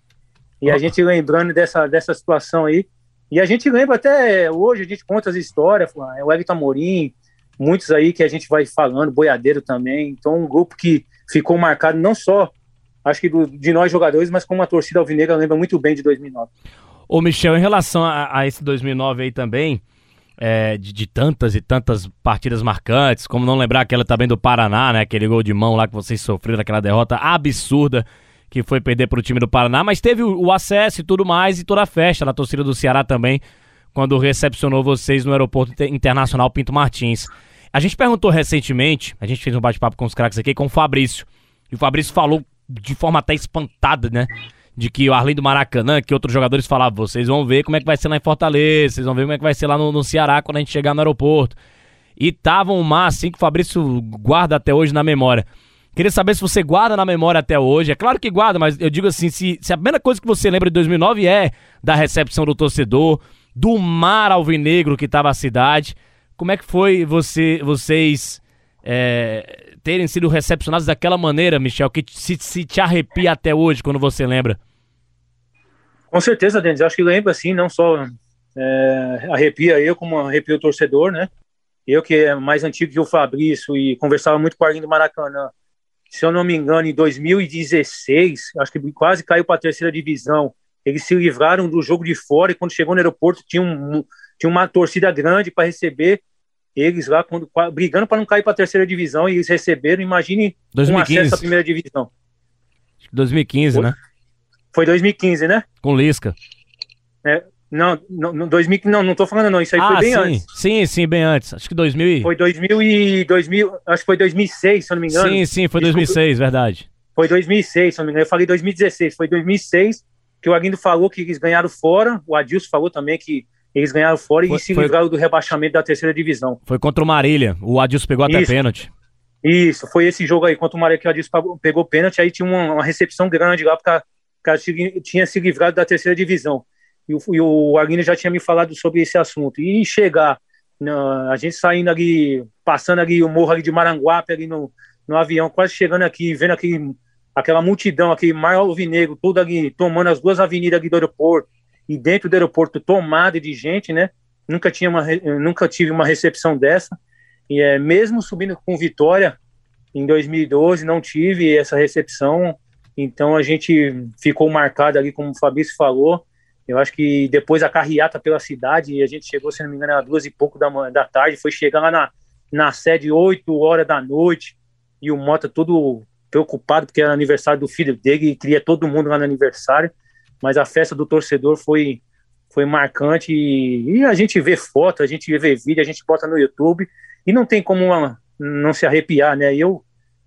E a gente lembrando dessa, dessa situação aí. E a gente lembra até hoje, a gente conta as histórias, é o Elton Amorim, muitos aí que a gente vai falando, Boiadeiro também. Então, um grupo que ficou marcado não só, acho que do, de nós jogadores, mas como a torcida alvinegra lembra muito bem de 2009. Ô, Michel, em relação a, a esse 2009 aí também, é, de, de, tantas e tantas partidas marcantes, como não lembrar aquela também do Paraná, né? Aquele gol de mão lá que vocês sofreram, aquela derrota absurda que foi perder para o time do Paraná, mas teve o, o, acesso e tudo mais e toda a festa da torcida do Ceará também, quando recepcionou vocês no aeroporto internacional Pinto Martins. A gente perguntou recentemente, a gente fez um bate-papo com os craques aqui, com o Fabrício, e o Fabrício falou de forma até espantada, né? De que o Arlindo Maracanã, que outros jogadores falavam, vocês vão ver como é que vai ser lá em Fortaleza, vocês vão ver como é que vai ser lá no, no Ceará quando a gente chegar no aeroporto. E tava um mar assim que o Fabrício guarda até hoje na memória. Queria saber se você guarda na memória até hoje. É claro que guarda, mas eu digo assim, se, se a primeira coisa que você lembra de 2009 é da recepção do torcedor, do mar alvinegro que tava a cidade, como é que foi você, vocês é, terem sido recepcionados daquela maneira, Michel, que se, se te arrepia até hoje quando você lembra? Com certeza, Denis. Acho que lembra, assim, não só é, arrepia eu, como arrepia o torcedor, né? Eu, que é mais antigo que o Fabrício e conversava muito com o Arlindo Maracanã. Se eu não me engano, em 2016, acho que quase caiu para a terceira divisão. Eles se livraram do jogo de fora e quando chegou no aeroporto tinha, um, tinha uma torcida grande para receber eles lá quando, brigando para não cair para a terceira divisão e eles receberam, imagine 2015. um acesso à primeira divisão. 2015, foi, né? Foi 2015, né? Com Lisca. É, não, não, 2000, não, não tô falando não, isso aí ah, foi bem sim. antes. Sim, sim, bem antes. Acho que 2000 e... Foi 2000 e 2000, acho que foi 2006, se eu não me engano. Sim, sim, foi 2006, verdade. Foi 2006, se eu não me engano. Eu falei 2016, foi 2006 que o Aguindo falou que eles ganharam fora, o Adilson falou também que eles ganharam fora foi, e se foi... livraram do rebaixamento da terceira divisão. Foi contra o Marília. O Adilson pegou até Isso. pênalti. Isso, foi esse jogo aí contra o Marília que o Adilson pegou pênalti. Aí tinha uma, uma recepção grande lá, porque a, tinha se livrado da terceira divisão. E o, e o já tinha me falado sobre esse assunto. E chegar, na, a gente saindo ali, passando ali o morro ali de Maranguape, ali no, no avião, quase chegando aqui, vendo aquele, aquela multidão, aquele mar alvinegro, tudo ali, tomando as duas avenidas ali do aeroporto e dentro do aeroporto tomado de gente, né? Nunca tinha uma, nunca tive uma recepção dessa. E é mesmo subindo com vitória, Em 2012 não tive essa recepção, então a gente ficou marcado ali, como o Fabrício falou. Eu acho que depois a carreata pela cidade, a gente chegou, se não me engano, às duas e pouco da, da tarde, foi chegar lá na, na sede 8 horas da noite, e o Mota todo preocupado, porque era aniversário do filho dele, e queria todo mundo lá no aniversário, mas a festa do torcedor foi, foi marcante, e, e a gente vê foto, a gente vê vídeo, a gente bota no YouTube, e não tem como uma, não se arrepiar, né? Eu,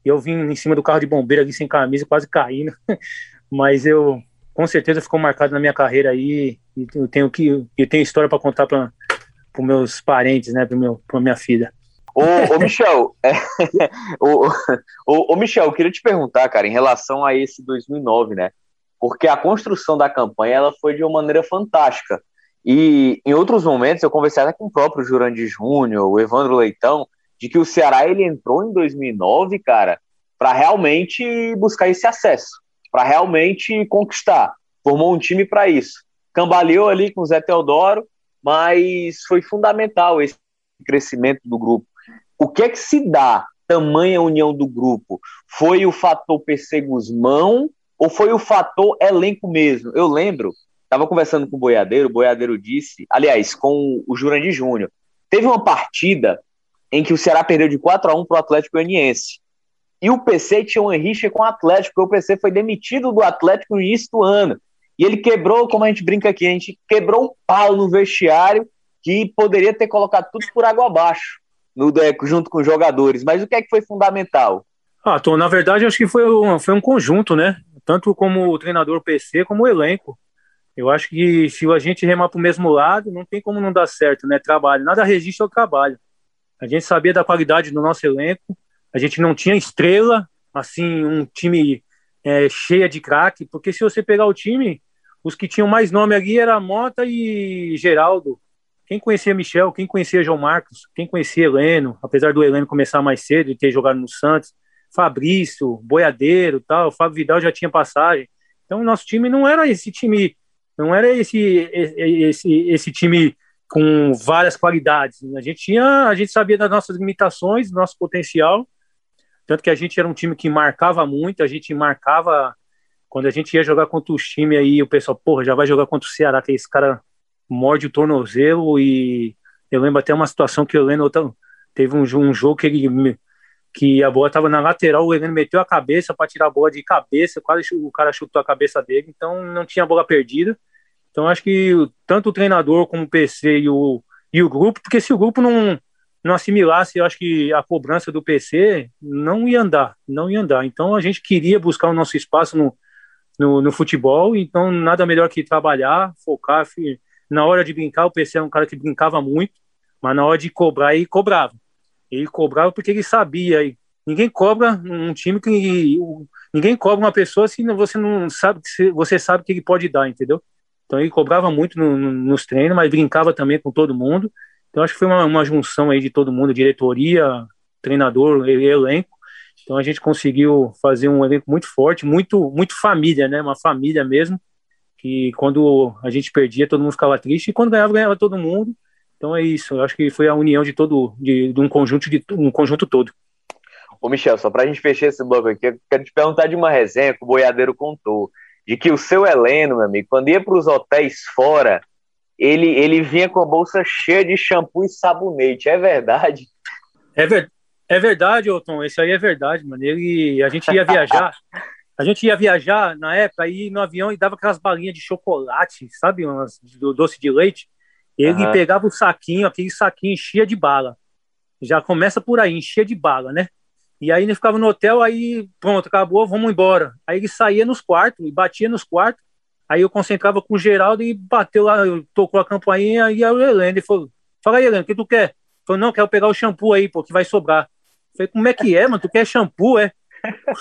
eu vim em cima do carro de bombeiro ali sem camisa, quase caindo, mas eu com certeza ficou marcado na minha carreira aí e eu tenho que eu tenho história para contar para os meus parentes, né, para meu minha filha. Ô, ô Michel, é, ô, ô, ô, Michel, eu queria te perguntar, cara, em relação a esse 2009, né? Porque a construção da campanha ela foi de uma maneira fantástica. E em outros momentos eu conversei até com o próprio Jurandir Júnior, o Evandro Leitão, de que o Ceará ele entrou em 2009, cara, para realmente buscar esse acesso, para realmente conquistar. Formou um time para isso. Cambaleou ali com o Zé Teodoro, mas foi fundamental esse crescimento do grupo. O que é que se dá tamanha união do grupo? Foi o fator PC Guzmão ou foi o fator elenco mesmo? Eu lembro, estava conversando com o Boiadeiro, o Boiadeiro disse, aliás, com o Jurandir Júnior, teve uma partida em que o Ceará perdeu de 4 a 1 para o Atlético Goianiense. E o PC tinha um rixa com o Atlético, porque o PC foi demitido do Atlético no início do ano. E ele quebrou, como a gente brinca aqui, a gente quebrou o pau no vestiário que poderia ter colocado tudo por água abaixo, no, junto com os jogadores. Mas o que é que foi fundamental? Ah, Tom, na verdade, acho que foi um, foi um conjunto, né? Tanto como o treinador PC, como o elenco. Eu acho que se a gente remar para o mesmo lado, não tem como não dar certo, né? Trabalho. Nada resiste ao trabalho. A gente sabia da qualidade do nosso elenco, a gente não tinha estrela, assim, um time é, cheia de craque, porque se você pegar o time, os que tinham mais nome ali era Mota e Geraldo. Quem conhecia Michel, quem conhecia João Marcos, quem conhecia Heleno, apesar do Heleno começar mais cedo e ter jogado no Santos, Fabrício, Boiadeiro, tal, Fábio Vidal já tinha passagem. Então o nosso time não era esse time, não era esse esse esse time com várias qualidades. A gente tinha, a gente sabia das nossas limitações, nosso potencial, tanto que a gente era um time que marcava muito, a gente marcava quando a gente ia jogar contra os times aí, o pessoal, porra, já vai jogar contra o Ceará, que esse cara morde o tornozelo e eu lembro até uma situação que o Heleno teve um, um jogo que ele que a bola estava na lateral, o Heleno meteu a cabeça para tirar a bola de cabeça, quase o cara chutou a cabeça dele, então não tinha bola perdida. Então acho que tanto o treinador como o PC e o, e o grupo, porque se o grupo não, não assimilasse, eu acho que a cobrança do PC não ia andar, não ia andar. Então a gente queria buscar o nosso espaço no, no, no futebol, então nada melhor que trabalhar, focar. Na hora de brincar, o PC era um cara que brincava muito, mas na hora de cobrar, ele cobrava. Ele cobrava porque ele sabia. Ninguém cobra um time que. Ninguém cobra uma pessoa se você não sabe você sabe que ele pode dar, entendeu? Então ele cobrava muito no, no, nos treinos, mas brincava também com todo mundo. Então acho que foi uma, uma junção aí de todo mundo, diretoria, treinador, elenco. Então a gente conseguiu fazer um elenco muito forte, muito muito família, né? Uma família mesmo. Que quando a gente perdia, todo mundo ficava triste, e quando ganhava, ganhava todo mundo. Então é isso. Eu acho que foi a união de todo, de, de um conjunto de um conjunto todo. Ô Michel, só para a gente fechar esse bloco aqui, eu quero te perguntar de uma resenha que o Boiadeiro contou de que o seu Heleno, meu amigo, quando ia para os hotéis fora, ele, ele vinha com a bolsa cheia de shampoo e sabonete. É verdade? É, ver, é verdade, Otton. Isso aí é verdade, mano. Ele, a gente ia viajar. a gente ia viajar na época aí no avião e dava aquelas balinhas de chocolate, sabe? Umas, do doce de leite. Ele uhum. pegava o saquinho, aquele saquinho enchia de bala. Já começa por aí, enchia de bala, né? E aí ele ficava no hotel, aí pronto, acabou, vamos embora. Aí ele saía nos quartos e batia nos quartos. Aí eu concentrava com o Geraldo e bateu lá, tocou a campainha e a Helena. Ele falou: Fala aí, Helena, o que tu quer? Falou: Não, quero pegar o shampoo aí, pô, que vai sobrar. Falei: Como é que é, mano? Tu quer shampoo, é?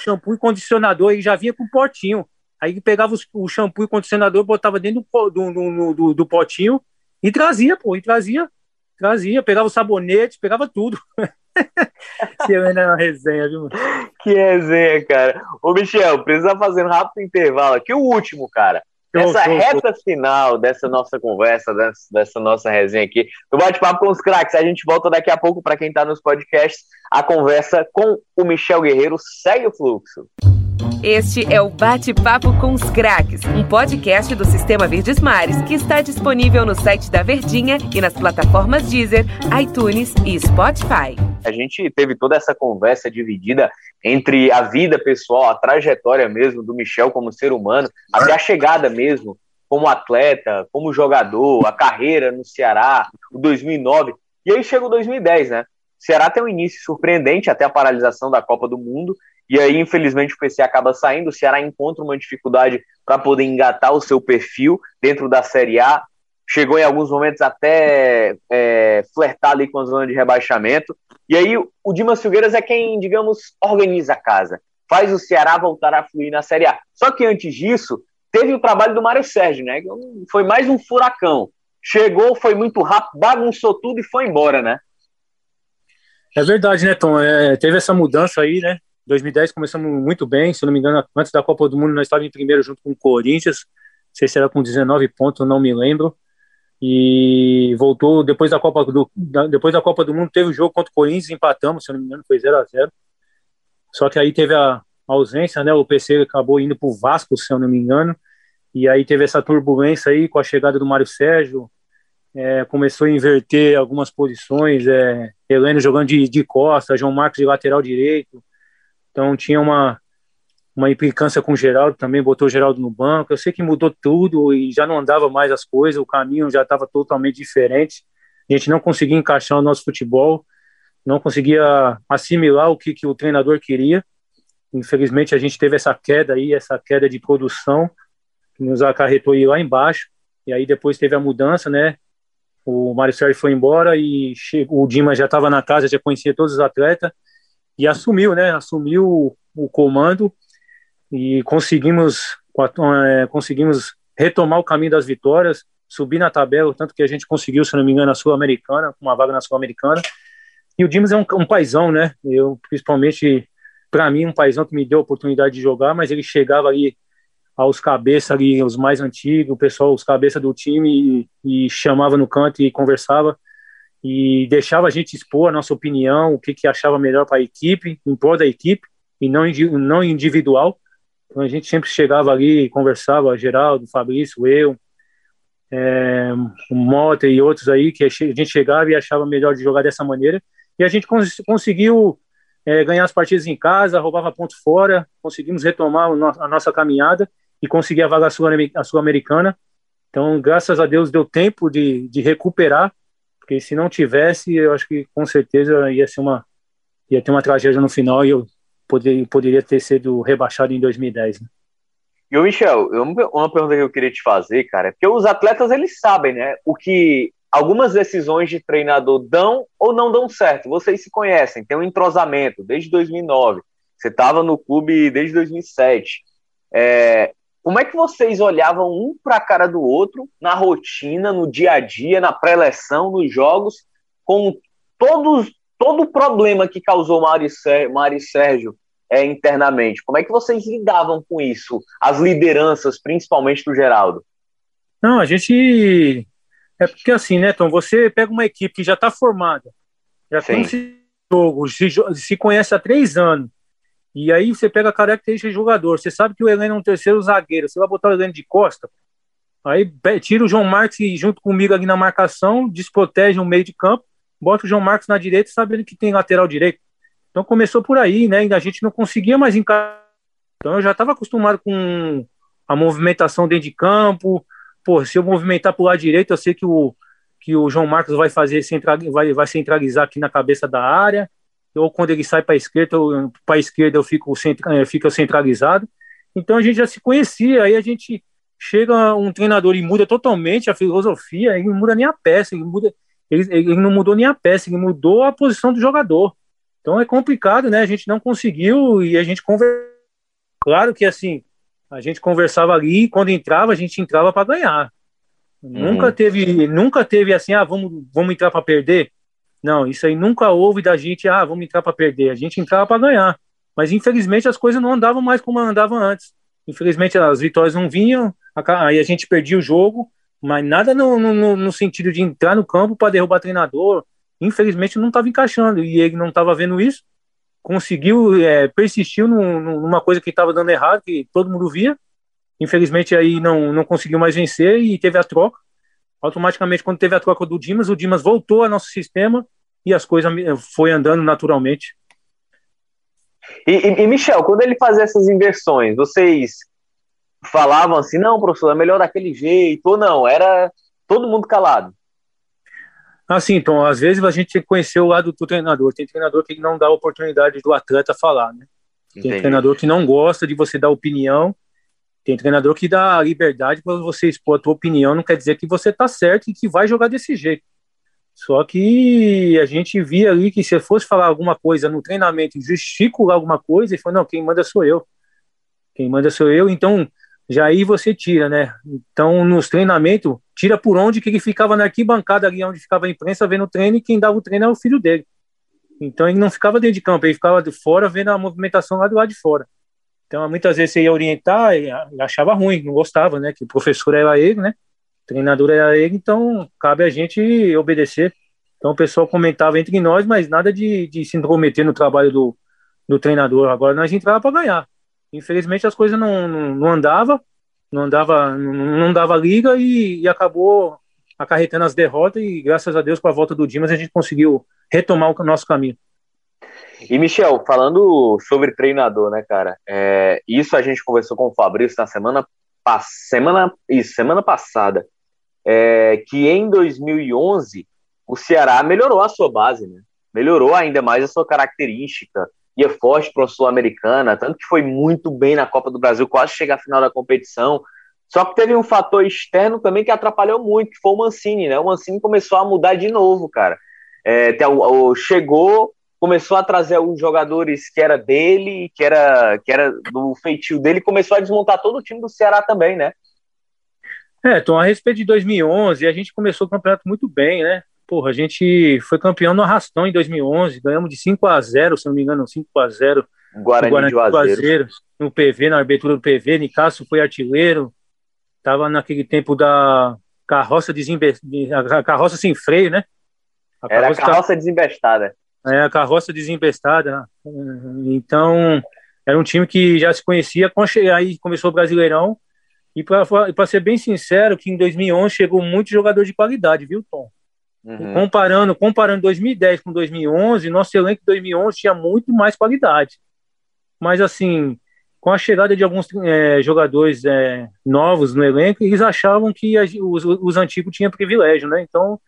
Shampoo e condicionador aí já vinha com potinho. Aí ele pegava o shampoo e condicionador, botava dentro do, do, do, do potinho e trazia, pô, e trazia. Trazia, pegava o sabonete, pegava tudo. Helena é uma resenha, viu? Que resenha, cara. Ô, Michel, precisa fazer um rápido intervalo aqui. O último, cara. Essa reta final dessa nossa conversa, dessa, dessa nossa resenha aqui, do Bate-Papo com os Craques. A gente volta daqui a pouco, para quem está nos podcasts, a conversa com o Michel Guerreiro. Segue o fluxo. Este é o Bate-Papo com os Craques, um podcast do Sistema Verdes Mares que está disponível no site da Verdinha e nas plataformas Deezer, iTunes e Spotify. A gente teve toda essa conversa dividida entre a vida pessoal, a trajetória mesmo do Michel como ser humano, até a chegada mesmo como atleta, como jogador, a carreira no Ceará, o 2009, e aí chega o 2010, né? O Ceará tem um início surpreendente até a paralisação da Copa do Mundo e aí, infelizmente, o PC acaba saindo. O Ceará encontra uma dificuldade para poder engatar o seu perfil dentro da Série A. Chegou em alguns momentos até é, flertar ali com a zona de rebaixamento. E aí, o Dimas Filgueiras é quem, digamos, organiza a casa, faz o Ceará voltar a fluir na Série A. Só que antes disso, teve o trabalho do Mário Sérgio, né? Foi mais um furacão. Chegou, foi muito rápido, bagunçou tudo e foi embora, né? É verdade, né, Tom? É, teve essa mudança aí, né? 2010 começamos muito bem, se não me engano, antes da Copa do Mundo nós estávamos em primeiro junto com o Corinthians, não sei se era com 19 pontos, não me lembro. E voltou depois da Copa do depois da Copa do Mundo teve o jogo contra o Corinthians, empatamos, se não me engano, foi 0 a 0. Só que aí teve a ausência, né? O PC acabou indo para o Vasco, se eu não me engano. E aí teve essa turbulência aí com a chegada do Mário Sérgio, é, começou a inverter algumas posições, é, Heleno jogando de, de costa, João Marcos de lateral direito, então tinha uma, uma implicância com o Geraldo também, botou o Geraldo no banco. Eu sei que mudou tudo e já não andava mais as coisas, o caminho já estava totalmente diferente. A gente não conseguia encaixar o nosso futebol, não conseguia assimilar o que, que o treinador queria. Infelizmente a gente teve essa queda aí, essa queda de produção, que nos acarretou aí lá embaixo. E aí depois teve a mudança, né? O Mário Sérgio foi embora e chegou, o Dima já estava na casa, já conhecia todos os atletas e assumiu, né? Assumiu o comando e conseguimos é, conseguimos retomar o caminho das vitórias, subir na tabela, tanto que a gente conseguiu, se não me engano, a Sul-Americana, uma vaga na Sul-Americana. E o Dimas é um, um paizão, né? Eu, principalmente, para mim, um paizão que me deu a oportunidade de jogar, mas ele chegava ali aos cabeças ali, os mais antigos, o pessoal, os cabeças do time, e, e chamava no canto e conversava e deixava a gente expor a nossa opinião, o que, que achava melhor para a equipe, em prol da equipe, e não, não individual. Então a gente sempre chegava ali e conversava, Geraldo, Fabrício, eu, é, o Mota e outros aí, que a gente chegava e achava melhor de jogar dessa maneira. E a gente cons conseguiu é, ganhar as partidas em casa, roubava ponto fora, conseguimos retomar a nossa caminhada e conseguir a vaga sul-americana. Então, graças a Deus, deu tempo de, de recuperar porque se não tivesse, eu acho que com certeza ia ser uma ia ter uma tragédia no final e eu poderia, ter sido rebaixado em 2010. Né? E o Michel, uma pergunta que eu queria te fazer, cara, é porque os atletas eles sabem, né, o que algumas decisões de treinador dão ou não dão certo. Vocês se conhecem, tem um entrosamento desde 2009. Você estava no clube desde 2007. É, como é que vocês olhavam um para a cara do outro na rotina, no dia a dia, na pré-eleção, nos jogos, com todos, todo o problema que causou Mário Sérgio, Mário Sérgio é, internamente? Como é que vocês lidavam com isso? As lideranças, principalmente do Geraldo? Não, a gente. É porque assim, né, Tom? Você pega uma equipe que já está formada, já Sim. tem esse jogo, se, se conhece há três anos, e aí você pega a característica de jogador. Você sabe que o Heleno é um terceiro zagueiro. Você vai botar o Heleno de costa. Aí tira o João Marcos junto comigo ali na marcação, desprotege o meio de campo, bota o João Marcos na direita, sabendo que tem lateral direito. Então começou por aí, né? E a gente não conseguia mais encaixar. Então eu já estava acostumado com a movimentação dentro de campo. Pô, se eu movimentar para o lado direito, eu sei que o, que o João Marcos vai fazer vai, vai centralizar aqui na cabeça da área ou quando ele sai para a esquerda, para a esquerda eu fico, eu fico centralizado. Então a gente já se conhecia, aí a gente chega um treinador e muda totalmente a filosofia, ele não muda nem a peça, ele, muda, ele, ele não mudou nem a peça, ele mudou a posição do jogador. Então é complicado, né? A gente não conseguiu e a gente conversa. Claro que assim, a gente conversava ali e quando entrava, a gente entrava para ganhar. Uhum. Nunca teve, nunca teve assim, ah, vamos, vamos entrar para perder. Não, isso aí nunca houve da gente, ah, vamos entrar para perder. A gente entrava para ganhar. Mas infelizmente as coisas não andavam mais como andavam antes. Infelizmente as vitórias não vinham, aí a gente perdia o jogo, mas nada no, no, no sentido de entrar no campo para derrubar treinador. Infelizmente não estava encaixando e ele não estava vendo isso. Conseguiu, é, persistiu no, numa coisa que estava dando errado, que todo mundo via. Infelizmente aí não, não conseguiu mais vencer e teve a troca. Automaticamente, quando teve a troca do Dimas, o Dimas voltou ao nosso sistema e as coisas foi andando naturalmente. E, e, e, Michel, quando ele fazia essas inversões, vocês falavam assim, não, professor, é melhor daquele jeito, ou não, era todo mundo calado? Assim, então, às vezes a gente tem que conhecer o lado do treinador. Tem treinador que não dá a oportunidade do atleta falar, né? Tem Entendi. treinador que não gosta de você dar opinião. Tem treinador que dá liberdade para você expor a tua opinião, não quer dizer que você tá certo e que vai jogar desse jeito. Só que a gente via ali que se fosse falar alguma coisa no treinamento, justificar alguma coisa, ele falou, não, quem manda sou eu. Quem manda sou eu, então já aí você tira, né? Então, nos treinamentos, tira por onde que ele ficava na arquibancada ali, onde ficava a imprensa vendo o treino, e quem dava o treino era o filho dele. Então, ele não ficava dentro de campo, ele ficava de fora, vendo a movimentação lá do lado de fora. Então, muitas vezes você ia orientar, e achava ruim, não gostava, né? Que o professor era ele, né? treinador era ele, então cabe a gente obedecer. Então o pessoal comentava entre nós, mas nada de, de se intrometer no trabalho do, do treinador. Agora nós entrava para ganhar. Infelizmente as coisas não, não, não andava, não andava, não dava liga e, e, acabou acarretando as derrotas e graças a Deus com a volta do Dimas a gente conseguiu retomar o nosso caminho. E Michel, falando sobre treinador, né, cara? É, isso a gente conversou com o Fabrício na semana, semana, isso, semana passada é, que em 2011 o Ceará melhorou a sua base, né? melhorou ainda mais a sua característica, ia forte para a Sul-Americana, tanto que foi muito bem na Copa do Brasil, quase chegar à final da competição. Só que teve um fator externo também que atrapalhou muito, que foi o Mancini, né? O Mancini começou a mudar de novo, cara. É, chegou, começou a trazer os jogadores que era dele, que era, que era do feitio dele, começou a desmontar todo o time do Ceará também, né? É, então, a respeito de 2011, a gente começou o campeonato muito bem, né? Porra, a gente foi campeão no Arrastão em 2011, ganhamos de 5 a 0 se não me engano, 5 a 0 Guarani, Guarani de Juazeiro. No PV, na abertura do PV, Nicasso foi artilheiro, tava naquele tempo da carroça a carroça sem freio, né? A carroça Era a carroça desembestada. É, a carroça desembestada. Então, era um time que já se conhecia, aí começou o Brasileirão, e para ser bem sincero, que em 2011 chegou muito jogador de qualidade, viu, Tom? Uhum. Comparando, comparando 2010 com 2011, nosso elenco de 2011 tinha muito mais qualidade. Mas, assim, com a chegada de alguns é, jogadores é, novos no elenco, eles achavam que a, os, os, antigos tinham privilégio, né? Então,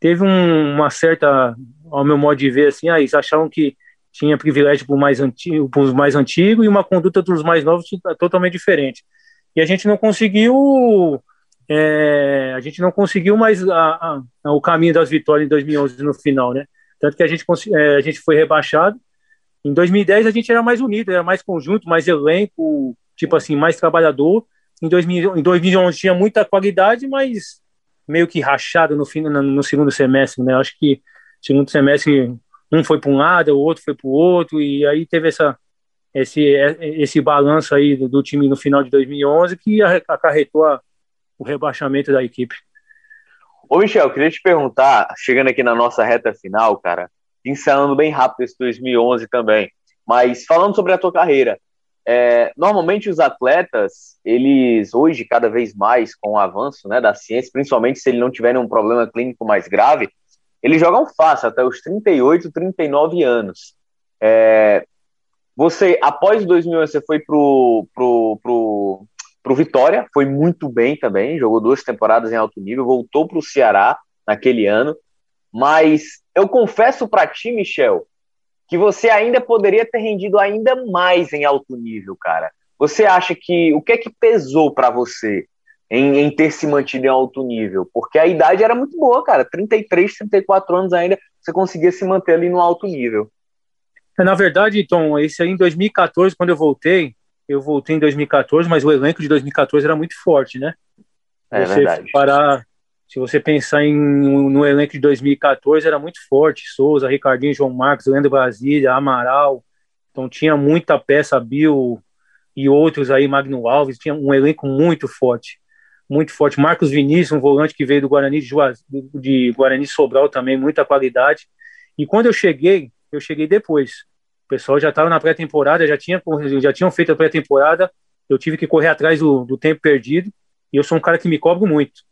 teve um, uma certa, ao meu modo de ver, assim, ah, eles achavam que tinha privilégio para mais antigo, os mais antigos e uma conduta dos mais novos totalmente diferente e a gente não conseguiu é, a gente não conseguiu mais a, a, o caminho das vitórias em 2011 no final, né? Tanto que a gente, é, a gente foi rebaixado. Em 2010 a gente era mais unido, era mais conjunto, mais elenco, tipo assim, mais trabalhador. Em, 2000, em 2011 tinha muita qualidade, mas meio que rachado no, fim, no, no segundo semestre, né? Acho que segundo semestre um foi para um lado, o outro foi para o outro, e aí teve essa esse, esse balanço aí do, do, time no final de 2011 que acarretou a, o rebaixamento da equipe. Ô Michel, queria te perguntar, chegando aqui na nossa reta final, cara, pincelando bem rápido esse 2011 também, mas falando sobre a tua carreira, é, normalmente os atletas, eles hoje, cada vez mais, com o avanço né, da ciência, principalmente se ele não tiver um problema clínico mais grave, eles jogam fácil até os 38, 39 anos. É, você, após 2000, você foi pro, pro, pro, pro Vitória, foi muito bem também, jogou duas temporadas em alto nível, voltou pro Ceará naquele ano. Mas eu confesso para ti, Michel, que você ainda poderia ter rendido ainda mais em alto nível, cara. Você acha que o que é que pesou para você em, em, ter se mantido em alto nível? Porque a idade era muito boa, cara. 33, 34 anos ainda, você conseguia se manter ali no alto nível. É, na verdade, Tom, esse aí em 2014, quando eu voltei, eu voltei em 2014, mas o elenco de 2014 era muito forte, né? É você verdade. Parar, se você pensar em, no elenco de 2014, era muito forte. Souza, Ricardinho, João Marcos, Leandro Brasília, Amaral. Então tinha muita peça, Bill e outros aí, Magno Alves, tinha um elenco muito forte. Muito forte. Marcos Vinícius, um volante que veio do Guarani de, Juaz, de Guarani Sobral também, muita qualidade. E quando eu cheguei, eu cheguei depois. O pessoal já estava na pré-temporada, já, tinha, já tinham feito a pré-temporada, eu tive que correr atrás do, do tempo perdido, e eu sou um cara que me cobro muito.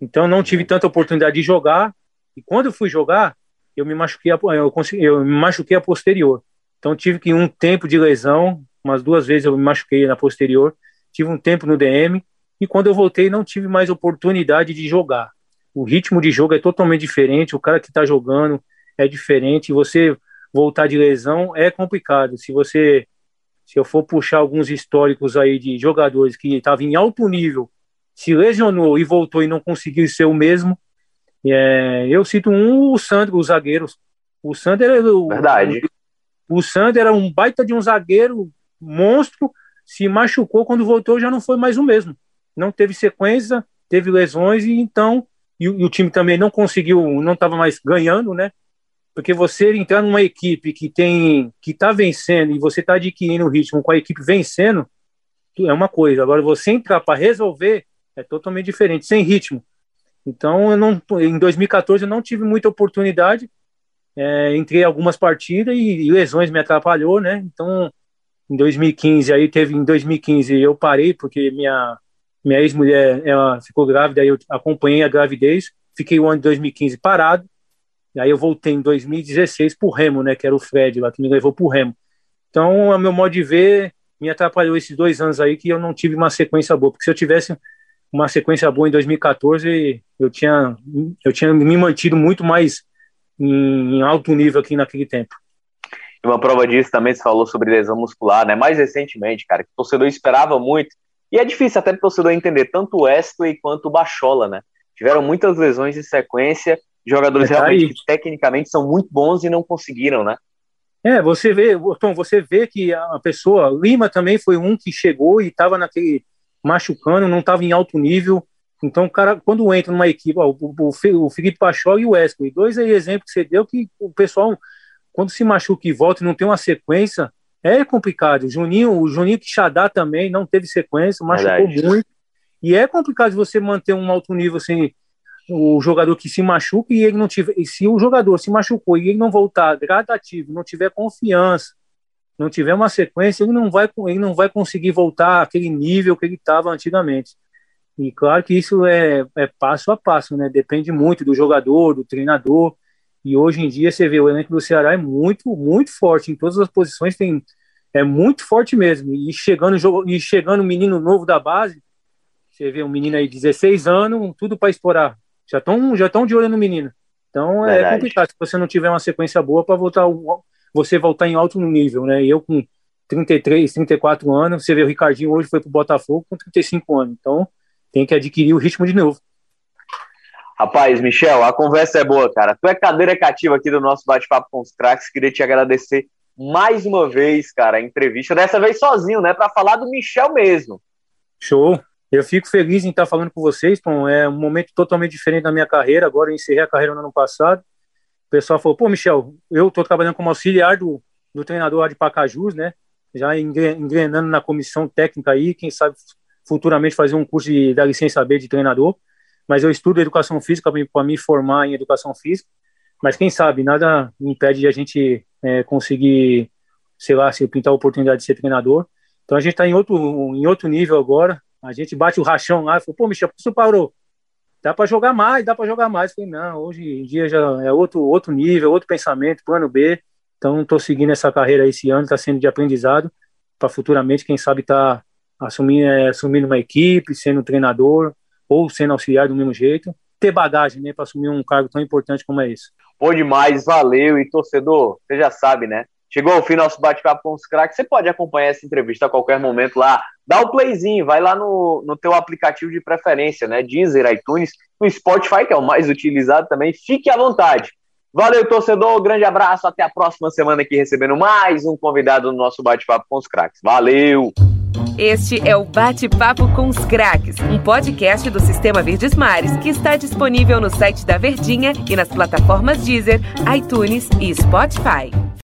Então não tive tanta oportunidade de jogar, e quando eu fui jogar, eu me machuquei eu, consegui, eu me machuquei a posterior. Então tive que um tempo de lesão, umas duas vezes eu me machuquei na posterior, tive um tempo no DM, e quando eu voltei não tive mais oportunidade de jogar. O ritmo de jogo é totalmente diferente, o cara que está jogando é diferente, você voltar de lesão é complicado. Se você se eu for puxar alguns históricos aí de jogadores que estavam em alto nível, se lesionou e voltou e não conseguiu ser o mesmo, é, eu cito um, o Sandro, os zagueiros. O Sandro era Verdade. O, o Sandro era um baita de um zagueiro monstro, se machucou quando voltou já não foi mais o mesmo. Não teve sequência, teve lesões e então e, e o time também não conseguiu, não estava mais ganhando, né? Porque você entrar numa equipe que tem que está vencendo e você está adquirindo ritmo com a equipe vencendo é uma coisa. Agora você entrar para resolver é totalmente diferente, sem ritmo. Então eu não, em 2014 eu não tive muita oportunidade. É, entrei algumas partidas e, e lesões me atrapalhou, né? Então em 2015 aí teve em 2015 eu parei porque minha minha ex-mulher ela ficou grávida aí eu acompanhei a gravidez fiquei o ano de 2015 parado e aí eu voltei em 2016 pro Remo, né? Que era o Fred lá, que me levou pro Remo. Então, a meu modo de ver, me atrapalhou esses dois anos aí que eu não tive uma sequência boa. Porque se eu tivesse uma sequência boa em 2014, eu tinha, eu tinha me mantido muito mais em, em alto nível aqui naquele tempo. Uma prova disso também se falou sobre lesão muscular, né? Mais recentemente, cara, que o torcedor esperava muito. E é difícil até o torcedor entender tanto o Wesley quanto o Bachola, né? Tiveram muitas lesões em sequência jogadores é, realmente que tecnicamente são muito bons e não conseguiram, né? É, você vê, Tom, você vê que a pessoa, Lima também foi um que chegou e estava naquele machucando, não estava em alto nível. Então, o cara, quando entra numa equipe, ó, o, o, o Felipe Pachol e o Wesley, dois aí exemplos que você deu que o pessoal, quando se machuca e volta e não tem uma sequência, é complicado. O Juninho, o Juninho Quixadá também não teve sequência, machucou Verdade. muito. E é complicado você manter um alto nível assim, o jogador que se machuca e ele não tiver, e se o jogador se machucou e ele não voltar gradativo, não tiver confiança, não tiver uma sequência, ele não vai, ele não vai conseguir voltar àquele nível que ele estava antigamente. E claro que isso é, é passo a passo, né? Depende muito do jogador, do treinador. E hoje em dia você vê o elenco do Ceará é muito, muito forte em todas as posições, tem é muito forte mesmo. E chegando e chegando menino novo da base, você vê um menino aí de 16 anos, tudo para explorar já estão já tão de olho no menino. Então é Verdade. complicado se você não tiver uma sequência boa para voltar você voltar em alto nível, né? E eu com 33, 34 anos, você vê o Ricardinho hoje foi pro Botafogo com 35 anos. Então tem que adquirir o ritmo de novo. Rapaz, Michel, a conversa é boa, cara. Tu é cadeira cativa aqui do nosso bate-papo com os craques. Queria te agradecer mais uma vez, cara, a entrevista, dessa vez sozinho, né, para falar do Michel mesmo. Show. Eu fico feliz em estar falando com vocês, Tom. É um momento totalmente diferente da minha carreira. Agora eu encerrei a carreira no ano passado. O pessoal falou, pô, Michel, eu estou trabalhando como auxiliar do, do treinador de Pacajus, né? Já engrenando na comissão técnica aí, quem sabe futuramente fazer um curso de, da licença B de treinador. Mas eu estudo educação física para me formar em educação física. Mas quem sabe, nada impede de a gente é, conseguir, sei lá, se pintar a oportunidade de ser treinador. Então a gente está em outro, em outro nível agora. A gente bate o rachão lá e falou, pô, Michel, por que você parou? Dá para jogar mais, dá para jogar mais. Eu falei, não, hoje em dia já é outro, outro nível, outro pensamento, plano B. Então, estou seguindo essa carreira esse ano, está sendo de aprendizado, para futuramente, quem sabe, estar tá assumindo, é, assumindo uma equipe, sendo treinador, ou sendo auxiliar do mesmo jeito. Ter bagagem, né, para assumir um cargo tão importante como é esse. Bom demais, valeu. E torcedor, você já sabe, né? Chegou ao fim nosso bate-papo com os craques. Você pode acompanhar essa entrevista a qualquer momento lá. Dá o um playzinho, vai lá no, no teu aplicativo de preferência, né? Deezer, iTunes, no Spotify, que é o mais utilizado também. Fique à vontade. Valeu, torcedor. Grande abraço. Até a próxima semana aqui recebendo mais um convidado no nosso bate-papo com os craques. Valeu! Este é o Bate-Papo com os Craques, um podcast do Sistema Verdes Mares que está disponível no site da Verdinha e nas plataformas Deezer, iTunes e Spotify.